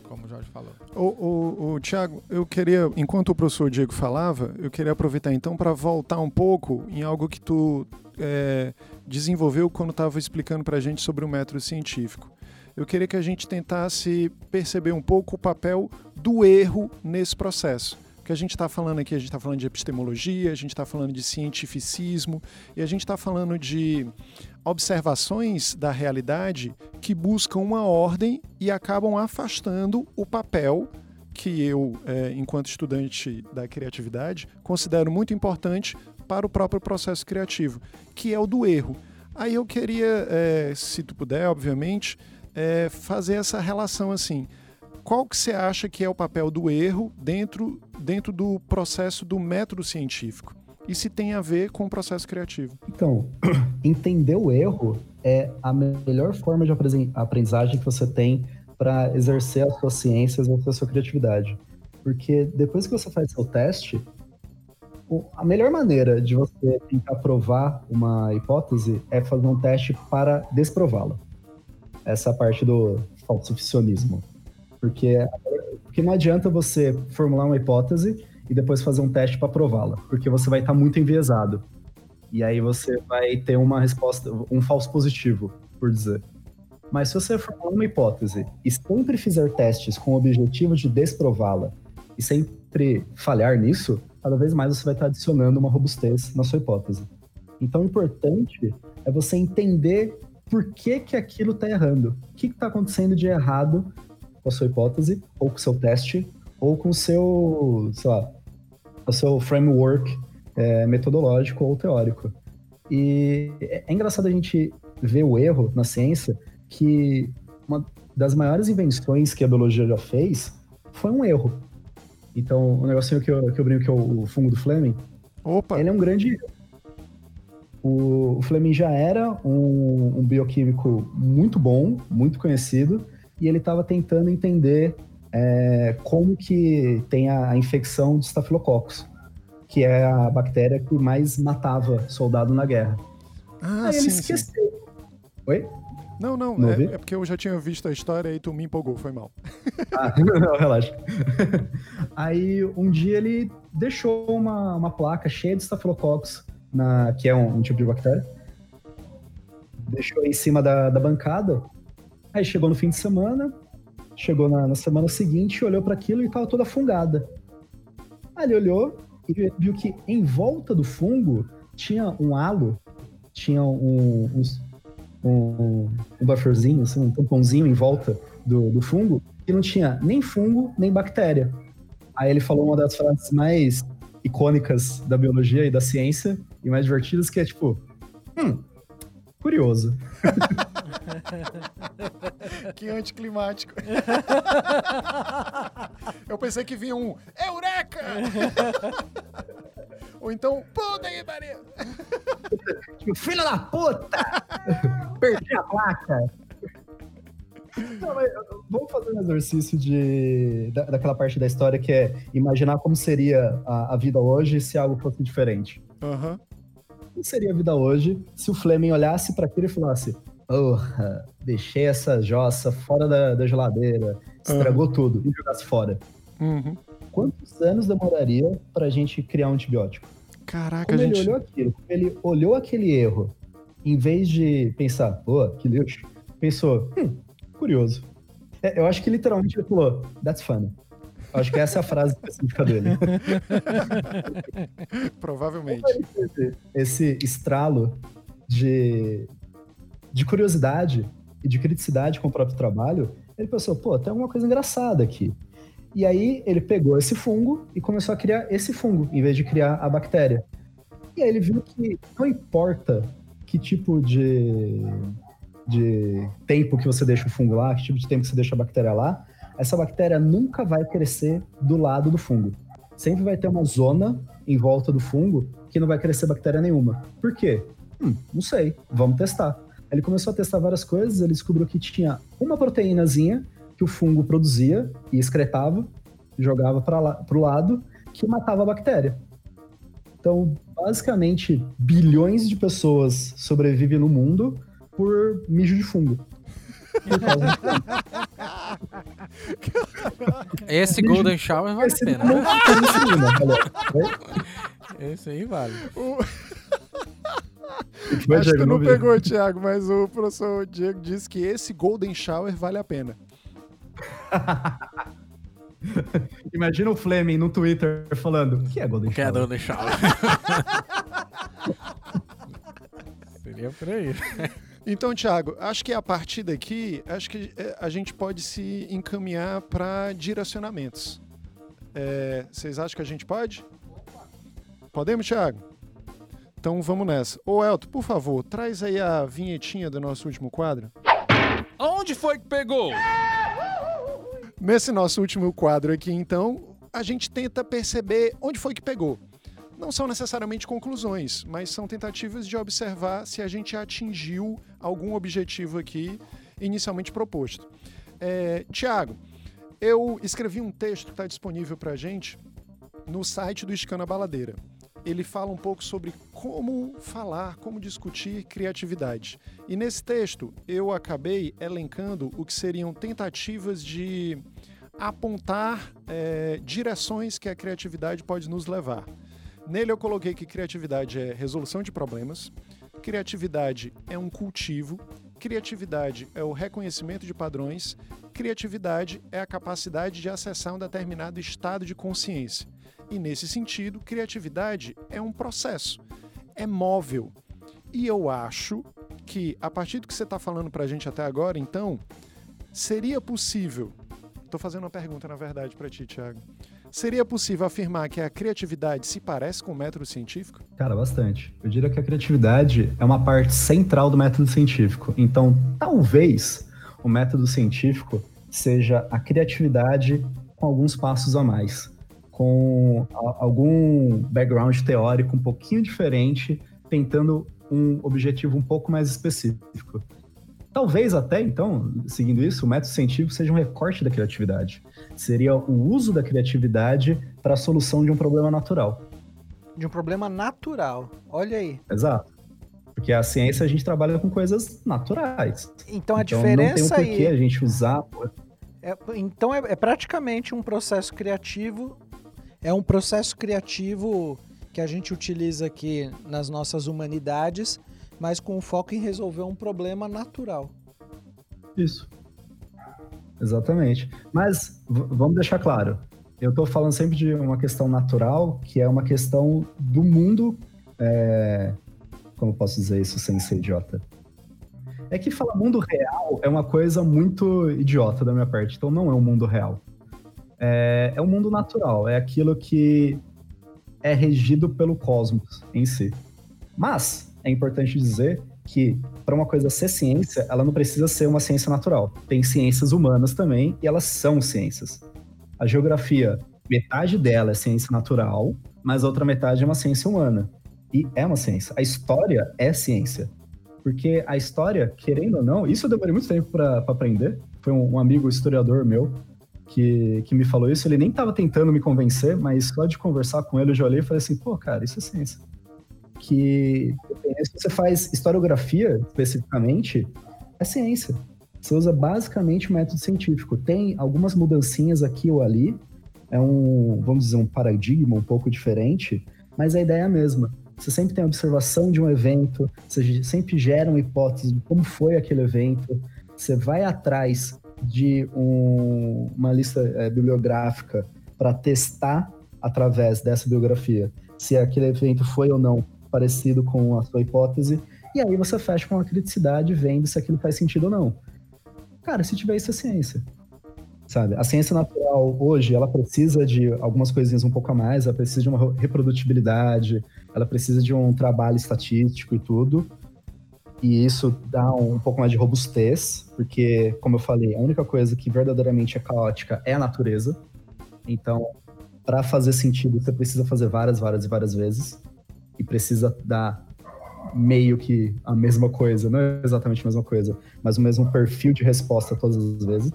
Como o Jorge falou. O, o Tiago, eu queria, enquanto o professor Diego falava, eu queria aproveitar então para voltar um pouco em algo que tu é, desenvolveu quando estava explicando para a gente sobre o método científico. Eu queria que a gente tentasse perceber um pouco o papel do erro nesse processo. Que a gente está falando aqui, a gente está falando de epistemologia, a gente está falando de cientificismo e a gente está falando de observações da realidade que buscam uma ordem e acabam afastando o papel que eu, é, enquanto estudante da criatividade, considero muito importante para o próprio processo criativo, que é o do erro. Aí eu queria, é, se tu puder, obviamente, é, fazer essa relação assim. Qual que você acha que é o papel do erro dentro, dentro do processo do método científico? E se tem a ver com o processo criativo? Então, entender o erro é a melhor forma de aprendizagem que você tem para exercer as suas ciências e a sua criatividade. Porque depois que você faz seu teste, a melhor maneira de você tentar provar uma hipótese é fazer um teste para desprová-la essa parte do falsificionismo. Porque, porque não adianta você formular uma hipótese e depois fazer um teste para prová-la, porque você vai estar tá muito enviesado. E aí você vai ter uma resposta, um falso positivo, por dizer. Mas se você formular uma hipótese e sempre fizer testes com o objetivo de desprová-la e sempre falhar nisso, cada vez mais você vai estar tá adicionando uma robustez na sua hipótese. Então, o importante é você entender por que, que aquilo está errando. O que está acontecendo de errado com a sua hipótese, ou com o seu teste, ou com o seu, sei lá, o seu framework é, metodológico ou teórico. E é, é engraçado a gente ver o erro na ciência, que uma das maiores invenções que a biologia já fez foi um erro. Então, o negocinho que eu, que eu brinco que é o fungo do Fleming, Opa. ele é um grande erro. O, o Fleming já era um, um, bioquímico muito bom, muito conhecido, e ele estava tentando entender é, como que tem a, a infecção de Staphylococcus, que é a bactéria que mais matava soldado na guerra. Ah, Aí sim, ele esqueceu. Sim. Oi? Não, não, não é, é, porque eu já tinha visto a história e tu me empolgou, foi mal. Ah, não, relaxa. Aí um dia ele deixou uma, uma placa cheia de Staphylococcus na, que é um, um tipo de bactéria. Deixou em cima da, da bancada. Aí chegou no fim de semana, chegou na, na semana seguinte, olhou para aquilo e estava toda fungada. Aí ele olhou e viu que em volta do fungo tinha um halo, tinha um, um, um, bufferzinho, assim, um tamponzinho em volta do, do fungo, que não tinha nem fungo nem bactéria. Aí ele falou uma das frases mais icônicas da biologia e da ciência e mais divertidas, que é tipo, hum, curioso. que anticlimático. Eu pensei que vinha um Eureka! Ou então, puta que pariu! Tipo, filho da puta! Perdi a placa! Não, mas vamos fazer um exercício de, da, daquela parte da história que é imaginar como seria a, a vida hoje se algo fosse diferente. Uhum. Como seria a vida hoje se o Fleming olhasse para aquilo e falasse: Porra, deixei essa jossa fora da, da geladeira, estragou uhum. tudo e jogasse fora. Uhum. Quantos anos demoraria para a gente criar um antibiótico? Caraca, Como gente... ele olhou aquilo, ele olhou aquele erro, em vez de pensar, pô, que lixo, pensou, hum, curioso. É, eu acho que literalmente ele falou, that's funny. Acho que essa é a frase específica dele. Provavelmente. Esse estralo de, de curiosidade e de criticidade com o próprio trabalho, ele pensou, pô, tem alguma coisa engraçada aqui. E aí ele pegou esse fungo e começou a criar esse fungo, em vez de criar a bactéria. E aí ele viu que não importa que tipo de de tempo que você deixa o fungo lá, que tipo de tempo que você deixa a bactéria lá, essa bactéria nunca vai crescer do lado do fungo. Sempre vai ter uma zona em volta do fungo que não vai crescer bactéria nenhuma. Por quê? Hum, não sei, vamos testar. Ele começou a testar várias coisas, ele descobriu que tinha uma proteínazinha que o fungo produzia e excretava, jogava para o lado, que matava a bactéria. Então, basicamente, bilhões de pessoas sobrevivem no mundo por mijo de fungo. Esse Golden Shower vale Esse a pena. não né? Esse aí vale. Foi, Acho que tu não vi. pegou, Thiago, mas o professor Diego disse que esse Golden Shower vale a pena. Imagina o Fleming no Twitter falando: o que é Golden Que é Shower? Golden Shower. Seria por aí. Então, Thiago, acho que a partir daqui, acho que é, a gente pode se encaminhar para direcionamentos. É, vocês acham que a gente pode? Podemos, Thiago? Então vamos nessa. Ô, Elton, por favor, traz aí a vinhetinha do nosso último quadro. Aonde foi que pegou? Nesse nosso último quadro aqui, então, a gente tenta perceber onde foi que pegou. Não são necessariamente conclusões, mas são tentativas de observar se a gente atingiu algum objetivo aqui inicialmente proposto. É, Tiago, eu escrevi um texto que está disponível para a gente no site do Escana Baladeira. Ele fala um pouco sobre como falar, como discutir criatividade. E nesse texto eu acabei elencando o que seriam tentativas de apontar é, direções que a criatividade pode nos levar. Nele eu coloquei que criatividade é resolução de problemas, criatividade é um cultivo, criatividade é o reconhecimento de padrões, criatividade é a capacidade de acessar um determinado estado de consciência. E nesse sentido, criatividade é um processo, é móvel. E eu acho que, a partir do que você está falando para a gente até agora, então, seria possível. Estou fazendo uma pergunta, na verdade, para ti, Thiago. Seria possível afirmar que a criatividade se parece com o método científico? Cara, bastante. Eu diria que a criatividade é uma parte central do método científico. Então, talvez o método científico seja a criatividade com alguns passos a mais, com algum background teórico um pouquinho diferente, tentando um objetivo um pouco mais específico. Talvez até, então, seguindo isso, o método científico seja um recorte da criatividade. Seria o uso da criatividade para a solução de um problema natural. De um problema natural. Olha aí. Exato. Porque a ciência a gente trabalha com coisas naturais. Então a então não tem um diferença porquê aí. a gente usar. É, então é, é praticamente um processo criativo. É um processo criativo que a gente utiliza aqui nas nossas humanidades, mas com foco em resolver um problema natural. Isso. Exatamente. Mas vamos deixar claro. Eu estou falando sempre de uma questão natural, que é uma questão do mundo. é, Como posso dizer isso sem ser idiota? É que falar mundo real é uma coisa muito idiota da minha parte. Então não é um mundo real. É, é um mundo natural. É aquilo que é regido pelo cosmos em si. Mas é importante dizer que para uma coisa ser ciência, ela não precisa ser uma ciência natural. Tem ciências humanas também e elas são ciências. A geografia, metade dela é ciência natural, mas a outra metade é uma ciência humana. E é uma ciência. A história é ciência. Porque a história, querendo ou não, isso eu demorei muito tempo para aprender. Foi um, um amigo historiador meu que, que me falou isso. Ele nem estava tentando me convencer, mas só de conversar com ele eu já olhei e falei assim: pô, cara, isso é ciência que se você faz historiografia especificamente, é ciência. Você usa basicamente o método científico. Tem algumas mudancinhas aqui ou ali, é um, vamos dizer, um paradigma um pouco diferente, mas a ideia é a mesma. Você sempre tem a observação de um evento, você sempre gera uma hipótese de como foi aquele evento, você vai atrás de um- uma lista eh, bibliográfica para testar através dessa biografia se aquele evento foi ou não parecido com a sua hipótese, e aí você fecha com a criticidade vendo se aquilo faz sentido ou não. Cara, se tiver isso é ciência. Sabe? A ciência natural hoje, ela precisa de algumas coisinhas um pouco a mais, ela precisa de uma reprodutibilidade, ela precisa de um trabalho estatístico e tudo. E isso dá um pouco mais de robustez, porque, como eu falei, a única coisa que verdadeiramente é caótica é a natureza. Então, para fazer sentido, você precisa fazer várias, várias e várias vezes. E precisa dar meio que a mesma coisa, não é exatamente a mesma coisa, mas o mesmo perfil de resposta todas as vezes.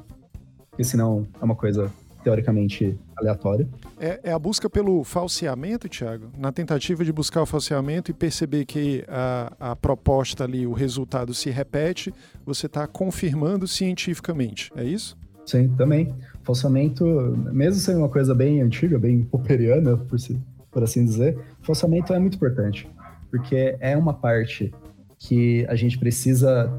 Porque senão é uma coisa teoricamente aleatória. É, é a busca pelo falseamento, Thiago? Na tentativa de buscar o falseamento e perceber que a, a proposta ali, o resultado se repete, você está confirmando cientificamente, é isso? Sim, também. Falseamento, mesmo sendo uma coisa bem antiga, bem popperiana, por, si, por assim dizer, falseamento é muito importante, porque é uma parte que a gente precisa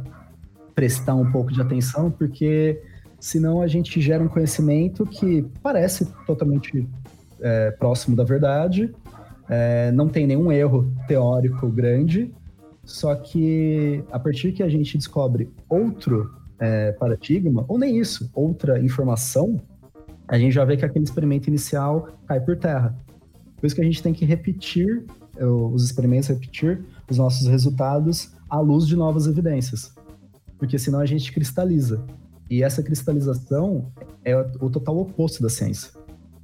prestar um pouco de atenção, porque senão a gente gera um conhecimento que parece totalmente é, próximo da verdade, é, não tem nenhum erro teórico grande, só que a partir que a gente descobre outro é, paradigma, ou nem isso, outra informação, a gente já vê que aquele experimento inicial cai por terra. Por isso que a gente tem que repetir os experimentos, repetir os nossos resultados à luz de novas evidências. Porque senão a gente cristaliza. E essa cristalização é o total oposto da ciência.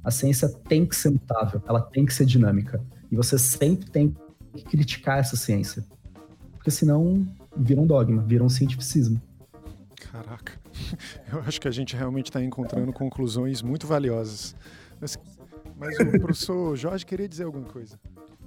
A ciência tem que ser mutável, ela tem que ser dinâmica. E você sempre tem que criticar essa ciência. Porque senão vira um dogma, vira um cientificismo. Caraca, eu acho que a gente realmente está encontrando conclusões muito valiosas. Mas, mas o professor Jorge queria dizer alguma coisa.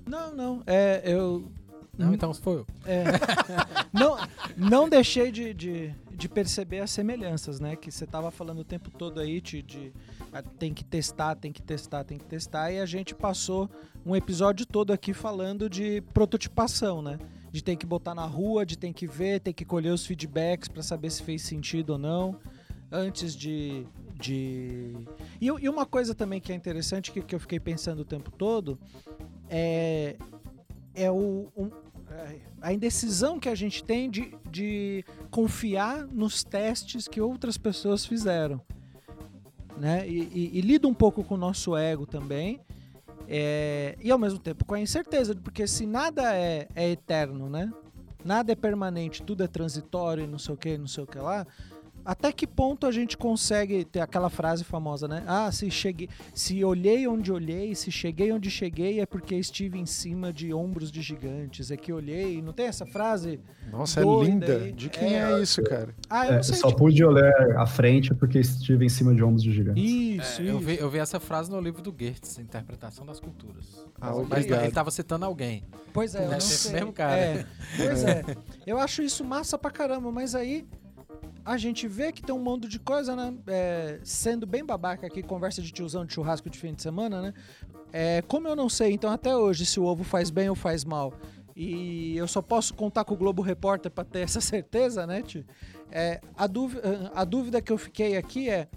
Não, não. É, eu não, então foi eu. É, não, não deixei de, de, de, perceber as semelhanças, né? Que você estava falando o tempo todo aí de, de ah, tem que testar, tem que testar, tem que testar. E a gente passou um episódio todo aqui falando de prototipação, né? De ter que botar na rua, de ter que ver, ter que colher os feedbacks para saber se fez sentido ou não. Antes de. De... E, e uma coisa também que é interessante, que, que eu fiquei pensando o tempo todo, é, é o, um, a indecisão que a gente tem de, de confiar nos testes que outras pessoas fizeram. Né? E, e, e lida um pouco com o nosso ego também. É, e ao mesmo tempo com a incerteza, porque se nada é, é eterno, né? Nada é permanente, tudo é transitório e não sei o que, não sei o que lá até que ponto a gente consegue ter aquela frase famosa, né? Ah, se cheguei, se olhei onde olhei, se cheguei onde cheguei é porque estive em cima de ombros de gigantes. É que olhei, não tem essa frase? Nossa, é linda. Aí? De quem é, é, isso, cara? Ah, eu é, sei, só pude olhar à frente porque estive em cima de ombros de gigantes. Isso, é, isso. Eu, vi, eu vi essa frase no livro do Goethe, Interpretação das Culturas. Ah, Mas ele estava citando alguém. Pois é, eu não sei. mesmo cara. É, pois é. Eu acho isso massa pra caramba, mas aí a gente vê que tem um mundo de coisa, né? É, sendo bem babaca aqui, conversa de tiozão de churrasco de fim de semana, né? É, como eu não sei, então, até hoje, se o ovo faz bem ou faz mal, e eu só posso contar com o Globo Repórter para ter essa certeza, né, tio? É, a, dúvida, a dúvida que eu fiquei aqui é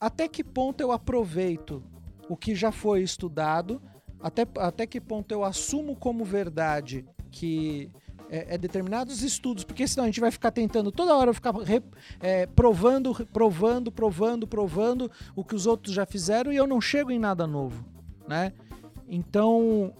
até que ponto eu aproveito o que já foi estudado, até, até que ponto eu assumo como verdade que é, é, determinados estudos, porque senão a gente vai ficar tentando toda hora ficar re, é, provando, provando, provando, provando o que os outros já fizeram e eu não chego em nada novo, né? Então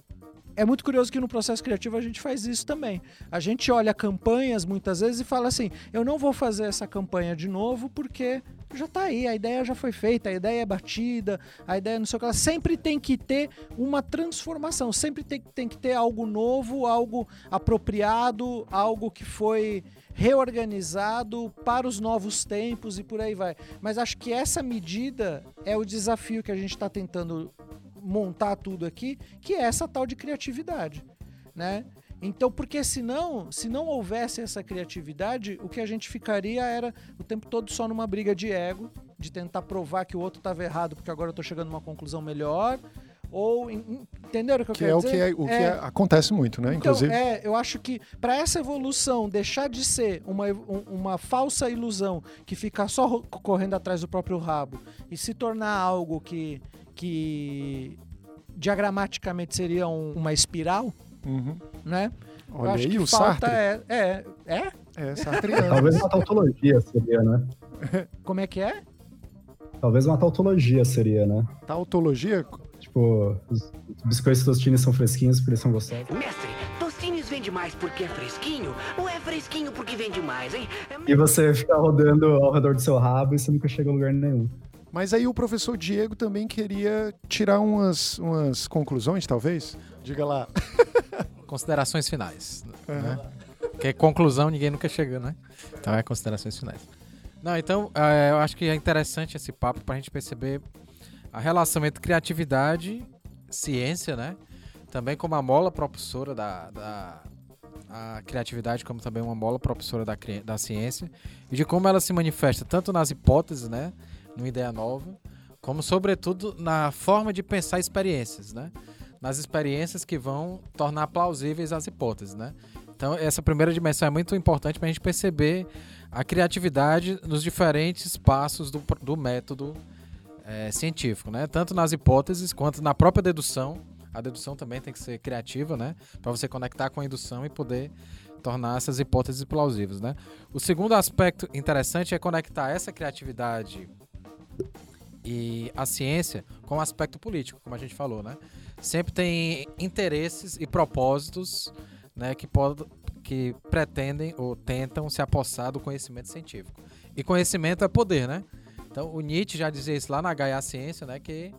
é muito curioso que no processo criativo a gente faz isso também. A gente olha campanhas muitas vezes e fala assim: eu não vou fazer essa campanha de novo porque já está aí, a ideia já foi feita, a ideia é batida, a ideia não sei o que. Ela sempre tem que ter uma transformação, sempre tem, tem que ter algo novo, algo apropriado, algo que foi reorganizado para os novos tempos e por aí vai. Mas acho que essa medida é o desafio que a gente está tentando montar tudo aqui, que é essa tal de criatividade, né? Então, porque senão, se não houvesse essa criatividade, o que a gente ficaria era o tempo todo só numa briga de ego, de tentar provar que o outro estava errado, porque agora eu estou chegando a uma conclusão melhor. Ou, entenderam o que eu que quero é dizer? O que, é, o é, que é, acontece muito, né? Então, Inclusive. É, eu acho que para essa evolução deixar de ser uma, uma falsa ilusão que fica só correndo atrás do próprio rabo e se tornar algo que, que diagramaticamente seria um, uma espiral, uhum. né? Olha acho aí, que o falta Sartre. É, é, é? É, Sartreano. Talvez uma tautologia seria, né? Como é que é? Talvez uma tautologia seria, né? Tautologia? Tipo, os biscoitos tostines são fresquinhos porque eles são gostosos. Mestre, tostines vende mais porque é fresquinho ou é fresquinho porque vende mais, hein? É... E você fica rodando ao redor do seu rabo e você nunca chega a lugar nenhum. Mas aí o professor Diego também queria tirar umas, umas conclusões, talvez? Diga lá. Considerações finais. Uhum. Né? Porque conclusão ninguém nunca chega, né? Então é considerações finais. Não, então é, eu acho que é interessante esse papo para a gente perceber a relação entre criatividade, ciência, né? Também como a mola propulsora da, da a criatividade como também uma mola propulsora da, da ciência e de como ela se manifesta tanto nas hipóteses, né, numa ideia nova, como sobretudo na forma de pensar experiências, né? Nas experiências que vão tornar plausíveis as hipóteses, né? Então, essa primeira dimensão é muito importante para a gente perceber a criatividade nos diferentes passos do, do método é, científico, né? Tanto nas hipóteses quanto na própria dedução. A dedução também tem que ser criativa, né? Para você conectar com a indução e poder tornar essas hipóteses plausíveis, né? O segundo aspecto interessante é conectar essa criatividade e a ciência com o aspecto político, como a gente falou, né? Sempre tem interesses e propósitos, né, que que pretendem ou tentam se apossar do conhecimento científico. E conhecimento é poder, né? Então, o Nietzsche já dizia isso lá na Gaia Ciência, né? Que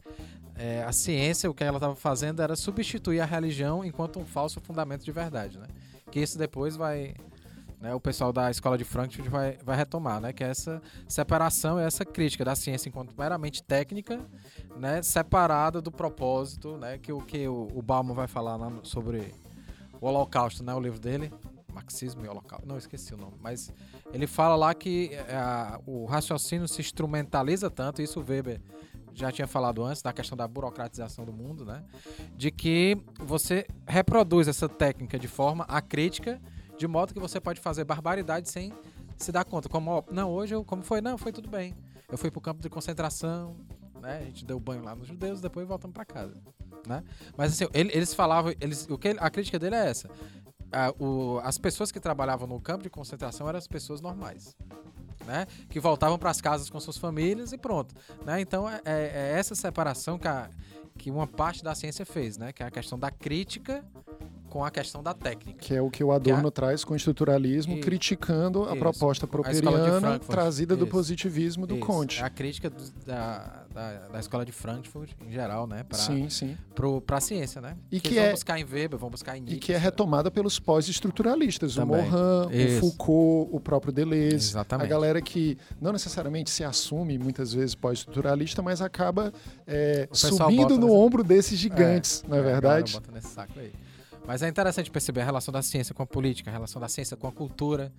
é, a ciência, o que ela estava fazendo era substituir a religião enquanto um falso fundamento de verdade, né? Que isso depois vai... Né, o pessoal da escola de Frankfurt vai, vai retomar, né? Que é essa separação, essa crítica da ciência enquanto meramente técnica, né? Separada do propósito, né? Que o que o, o Bauman vai falar lá sobre o Holocausto, né? O livro dele, Marxismo e Holocausto. Não, esqueci o nome. Mas ele fala lá que é, o raciocínio se instrumentaliza tanto, isso Weber já tinha falado antes, da questão da burocratização do mundo, né? De que você reproduz essa técnica de forma acrítica, de modo que você pode fazer barbaridade sem se dar conta. Como, ó, não, hoje eu, como foi? Não, foi tudo bem. Eu fui pro campo de concentração, né? A gente deu banho lá nos judeus, depois voltamos para casa, né? Mas assim, ele, eles falavam, eles, o que a crítica dele é essa o, as pessoas que trabalhavam no campo de concentração eram as pessoas normais. Né? Que voltavam para as casas com suas famílias e pronto. Né? Então é, é, é essa separação que, a, que uma parte da ciência fez, né? Que é a questão da crítica com a questão da técnica. Que é o que o Adorno que a... traz com o estruturalismo, e... criticando a proposta properiana trazida do positivismo do Conte. É a crítica do, da, da, da, escola de Frankfurt, em geral, né? Pra, sim, sim. Para a ciência, né? E que, que é, vão buscar em Weber, vão buscar em Nietzsche. E que é retomada pelos pós-estruturalistas. O Morin, Isso. o Foucault, o próprio Deleuze. Exatamente. A galera que não necessariamente se assume, muitas vezes, pós-estruturalista, mas acaba é, subindo no nessa... ombro desses gigantes, é, não é, é verdade? Bota nesse saco aí. Mas é interessante perceber a relação da ciência com a política, a relação da ciência com a cultura,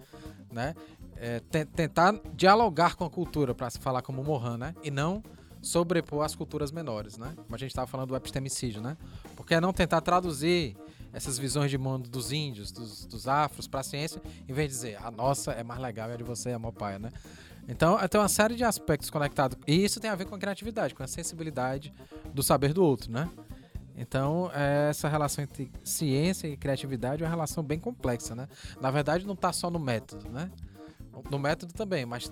né? É, tentar dialogar com a cultura para se falar como Mohan, né? E não sobrepor as culturas menores, né? Como a gente estava falando do epistemicídio, né? Porque é não tentar traduzir essas visões de mundo dos índios, dos, dos afros para a ciência, em vez de dizer a nossa é mais legal e a de você é mó pai, né? Então, tem uma série de aspectos conectados. E isso tem a ver com a criatividade, com a sensibilidade do saber do outro, né? Então, é, essa relação entre ciência e criatividade é uma relação bem complexa, né? Na verdade, não está só no método, né? No método também, mas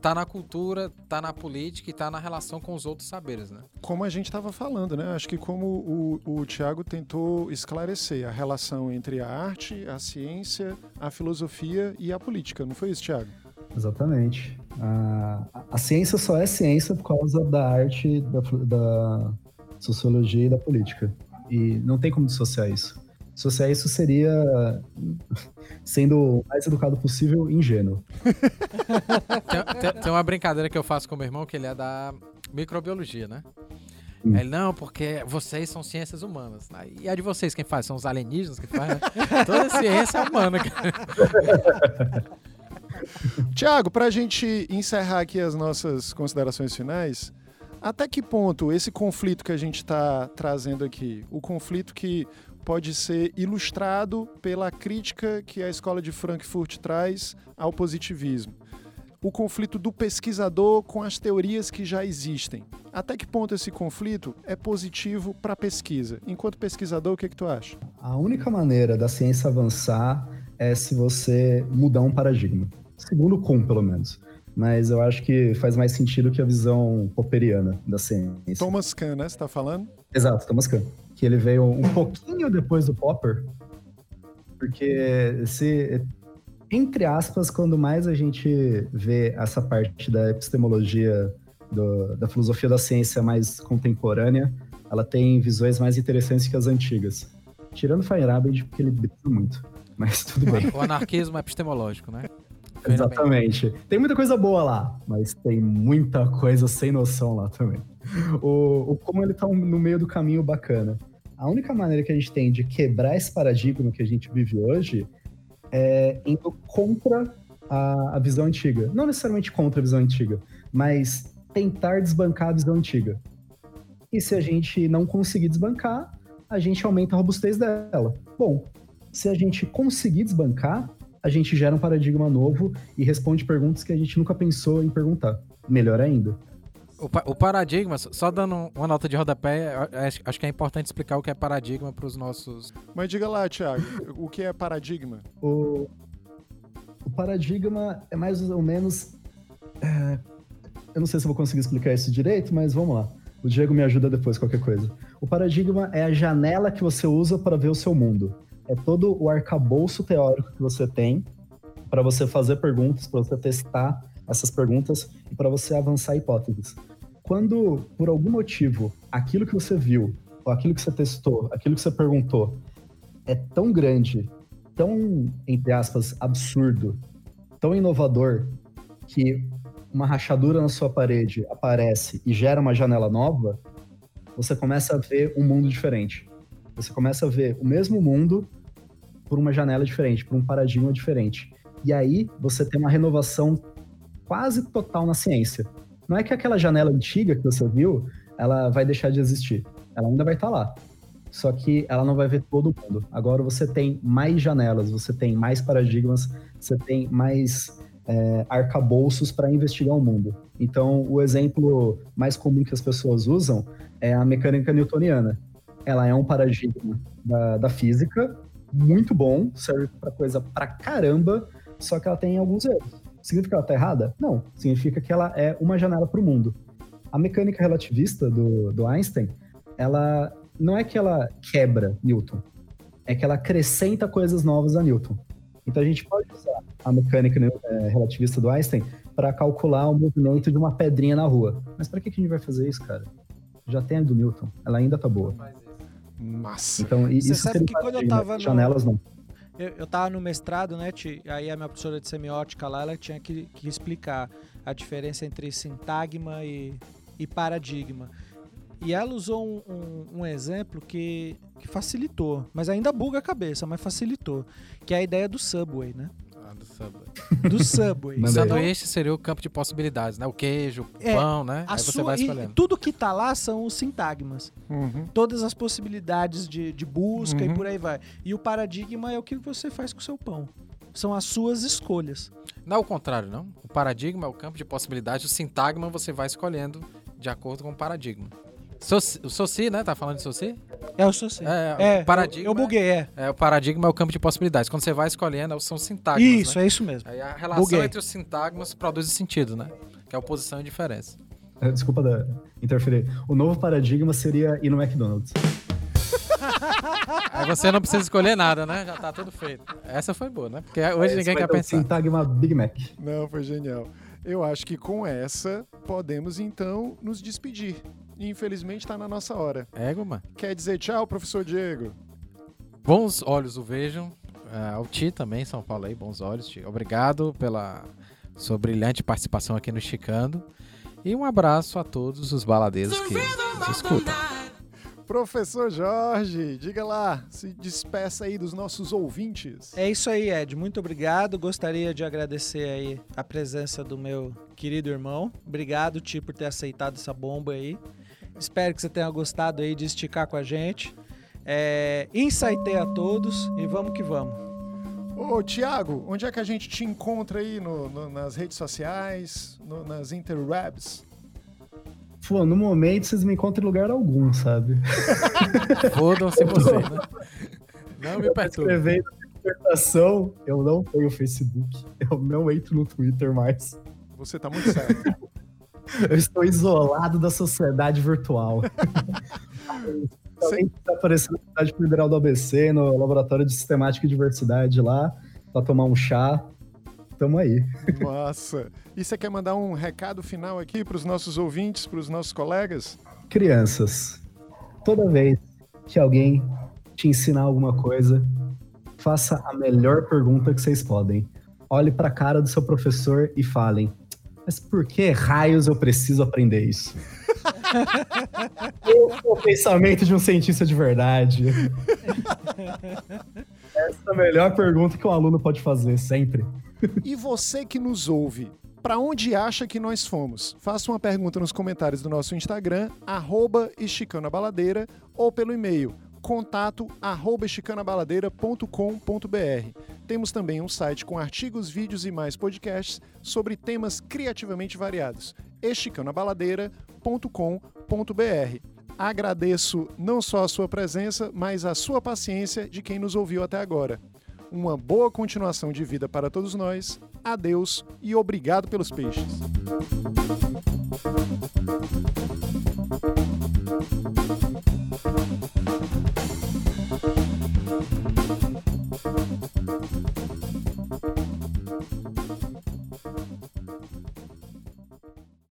tá na cultura, tá na política e tá na relação com os outros saberes, né? Como a gente estava falando, né? Acho que como o, o Tiago tentou esclarecer a relação entre a arte, a ciência, a filosofia e a política, não foi isso, Tiago? Exatamente. A, a ciência só é ciência por causa da arte, da, da sociologia e da política. E não tem como dissociar isso. Dissociar isso seria, sendo o mais educado possível, ingênuo. tem, tem, tem, uma brincadeira que eu faço com meu irmão, que ele é da microbiologia, né? Hum. Ele, não, porque vocês são ciências humanas. E a de vocês, quem faz? São os alienígenas que fazem? Né? Toda ciência é humana, cara. Tiago, para a gente encerrar aqui as nossas considerações finais, até que ponto esse conflito que a gente está trazendo aqui, o conflito que pode ser ilustrado pela crítica que a escola de Frankfurt traz ao positivismo, o conflito do pesquisador com as teorias que já existem. Até que ponto esse conflito é positivo para a pesquisa? Enquanto pesquisador, o que, é que tu acha? A única maneira da ciência avançar é se você mudar um paradigma. Segundo Kuhn, pelo menos mas eu acho que faz mais sentido que a visão popperiana da ciência. Thomas Kahn, né? Você tá falando? Exato, Thomas Kahn. Que ele veio um pouquinho depois do Popper, porque se, entre aspas, quando mais a gente vê essa parte da epistemologia, do, da filosofia da ciência mais contemporânea, ela tem visões mais interessantes que as antigas. Tirando Feyerabend, porque ele brisa muito, mas tudo bem. O anarquismo epistemológico, né? Exatamente. Tem muita coisa boa lá, mas tem muita coisa sem noção lá também. o, o, como ele tá no meio do caminho bacana. A única maneira que a gente tem de quebrar esse paradigma que a gente vive hoje é indo contra a, a visão antiga. Não necessariamente contra a visão antiga, mas tentar desbancar a visão antiga. E se a gente não conseguir desbancar, a gente aumenta a robustez dela. Bom, se a gente conseguir desbancar, a gente gera um paradigma novo e responde perguntas que a gente nunca pensou em perguntar. Melhor ainda. O, pa o paradigma, só dando uma nota de rodapé, acho, acho que é importante explicar o que é paradigma para os nossos. Mas diga lá, Thiago, o que é paradigma? O, o paradigma é mais ou menos. É... Eu não sei se eu vou conseguir explicar isso direito, mas vamos lá. O Diego me ajuda depois, qualquer coisa. O paradigma é a janela que você usa para ver o seu mundo. É todo o arcabouço teórico que você tem para você fazer perguntas, para você testar essas perguntas e para você avançar hipóteses. Quando, por algum motivo, aquilo que você viu, ou aquilo que você testou, aquilo que você perguntou, é tão grande, tão, entre aspas, absurdo, tão inovador, que uma rachadura na sua parede aparece e gera uma janela nova, você começa a ver um mundo diferente. Você começa a ver o mesmo mundo por uma janela diferente, por um paradigma diferente. E aí você tem uma renovação quase total na ciência. Não é que aquela janela antiga que você viu, ela vai deixar de existir. Ela ainda vai estar lá. Só que ela não vai ver todo mundo. Agora você tem mais janelas, você tem mais paradigmas, você tem mais é, arcabouços para investigar o mundo. Então, o exemplo mais comum que as pessoas usam é a mecânica newtoniana. Ela é um paradigma da, da física muito bom, serve para coisa pra caramba, só que ela tem alguns erros. Significa que ela está errada? Não. Significa que ela é uma janela para o mundo. A mecânica relativista do, do Einstein, ela não é que ela quebra Newton, é que ela acrescenta coisas novas a Newton. Então a gente pode usar a mecânica é, relativista do Einstein para calcular o movimento de uma pedrinha na rua. Mas para que, que a gente vai fazer isso, cara? Já tem a do Newton, ela ainda tá boa. Massa. Então, isso Você sabe que quando eu tava janelas no... não. Eu, eu tava no mestrado, né, Ti? Aí a minha professora de semiótica lá, ela tinha que, que explicar a diferença entre sintagma e, e paradigma. E ela usou um, um, um, exemplo que, que facilitou, mas ainda buga a cabeça, mas facilitou, que é a ideia do Subway, né? Do Subway. Do Subway. o sanduíche seria o campo de possibilidades, né? O queijo, o é, pão, né? Aí você vai escolhendo. tudo que tá lá são os sintagmas. Uhum. Todas as possibilidades de, de busca uhum. e por aí vai. E o paradigma é o que você faz com o seu pão. São as suas escolhas. Não é o contrário, não. O paradigma é o campo de possibilidades, o sintagma você vai escolhendo de acordo com o paradigma. Soci, o Soci, né? Tá falando de Soci? É o Soci. É, é o paradigma. Eu, eu buguei, é. É, o paradigma é o campo de possibilidades. Quando você vai escolhendo, são sintagmas. Isso, né? é isso mesmo. Aí a relação buguei. entre os sintagmas produz o sentido, né? Que é oposição e diferença. É, desculpa da, interferir. O novo paradigma seria ir no McDonald's. Aí você não precisa escolher nada, né? Já tá tudo feito. Essa foi boa, né? Porque hoje ninguém quer pensar. Sintagma Big Mac. Não, foi genial. Eu acho que com essa podemos então nos despedir e infelizmente está na nossa hora. Ego, mano. Quer dizer tchau, professor Diego? Bons olhos o vejam. Uh, ao Ti também, São Paulo aí, bons olhos, Ti. Obrigado pela sua brilhante participação aqui no Chicando. E um abraço a todos os baladeiros que nos escutam. Professor Jorge, diga lá, se despeça aí dos nossos ouvintes. É isso aí, Ed. Muito obrigado. Gostaria de agradecer aí a presença do meu querido irmão. Obrigado, Ti, por ter aceitado essa bomba aí. Espero que você tenha gostado aí de esticar com a gente. É, insightei a todos e vamos que vamos. Ô, Tiago, onde é que a gente te encontra aí no, no, nas redes sociais, no, nas interwebs? Pô, no momento vocês me encontram em lugar algum, sabe? Fodam-se você, né? Não me perturbe. Escrevendo dissertação, eu não tenho Facebook. Eu não entro no Twitter mais. Você tá muito certo. Eu estou isolado da sociedade virtual. Também está aparecendo na Universidade Federal do ABC, no Laboratório de Sistemática e Diversidade lá, para tomar um chá. Tamo aí. Nossa. E você quer mandar um recado final aqui para os nossos ouvintes, para os nossos colegas? Crianças, toda vez que alguém te ensinar alguma coisa, faça a melhor pergunta que vocês podem. Olhe para a cara do seu professor e falem: mas por que raios eu preciso aprender isso? o pensamento de um cientista de verdade. Essa é a melhor pergunta que um aluno pode fazer, sempre. E você que nos ouve, para onde acha que nós fomos? Faça uma pergunta nos comentários do nosso Instagram, arroba Baladeira, ou pelo e-mail contato arroba esticanaBaladeira.com.br. Temos também um site com artigos, vídeos e mais podcasts sobre temas criativamente variados, esticanaBaladeira.com.br. Agradeço não só a sua presença, mas a sua paciência de quem nos ouviu até agora. Uma boa continuação de vida para todos nós. Adeus e obrigado pelos peixes.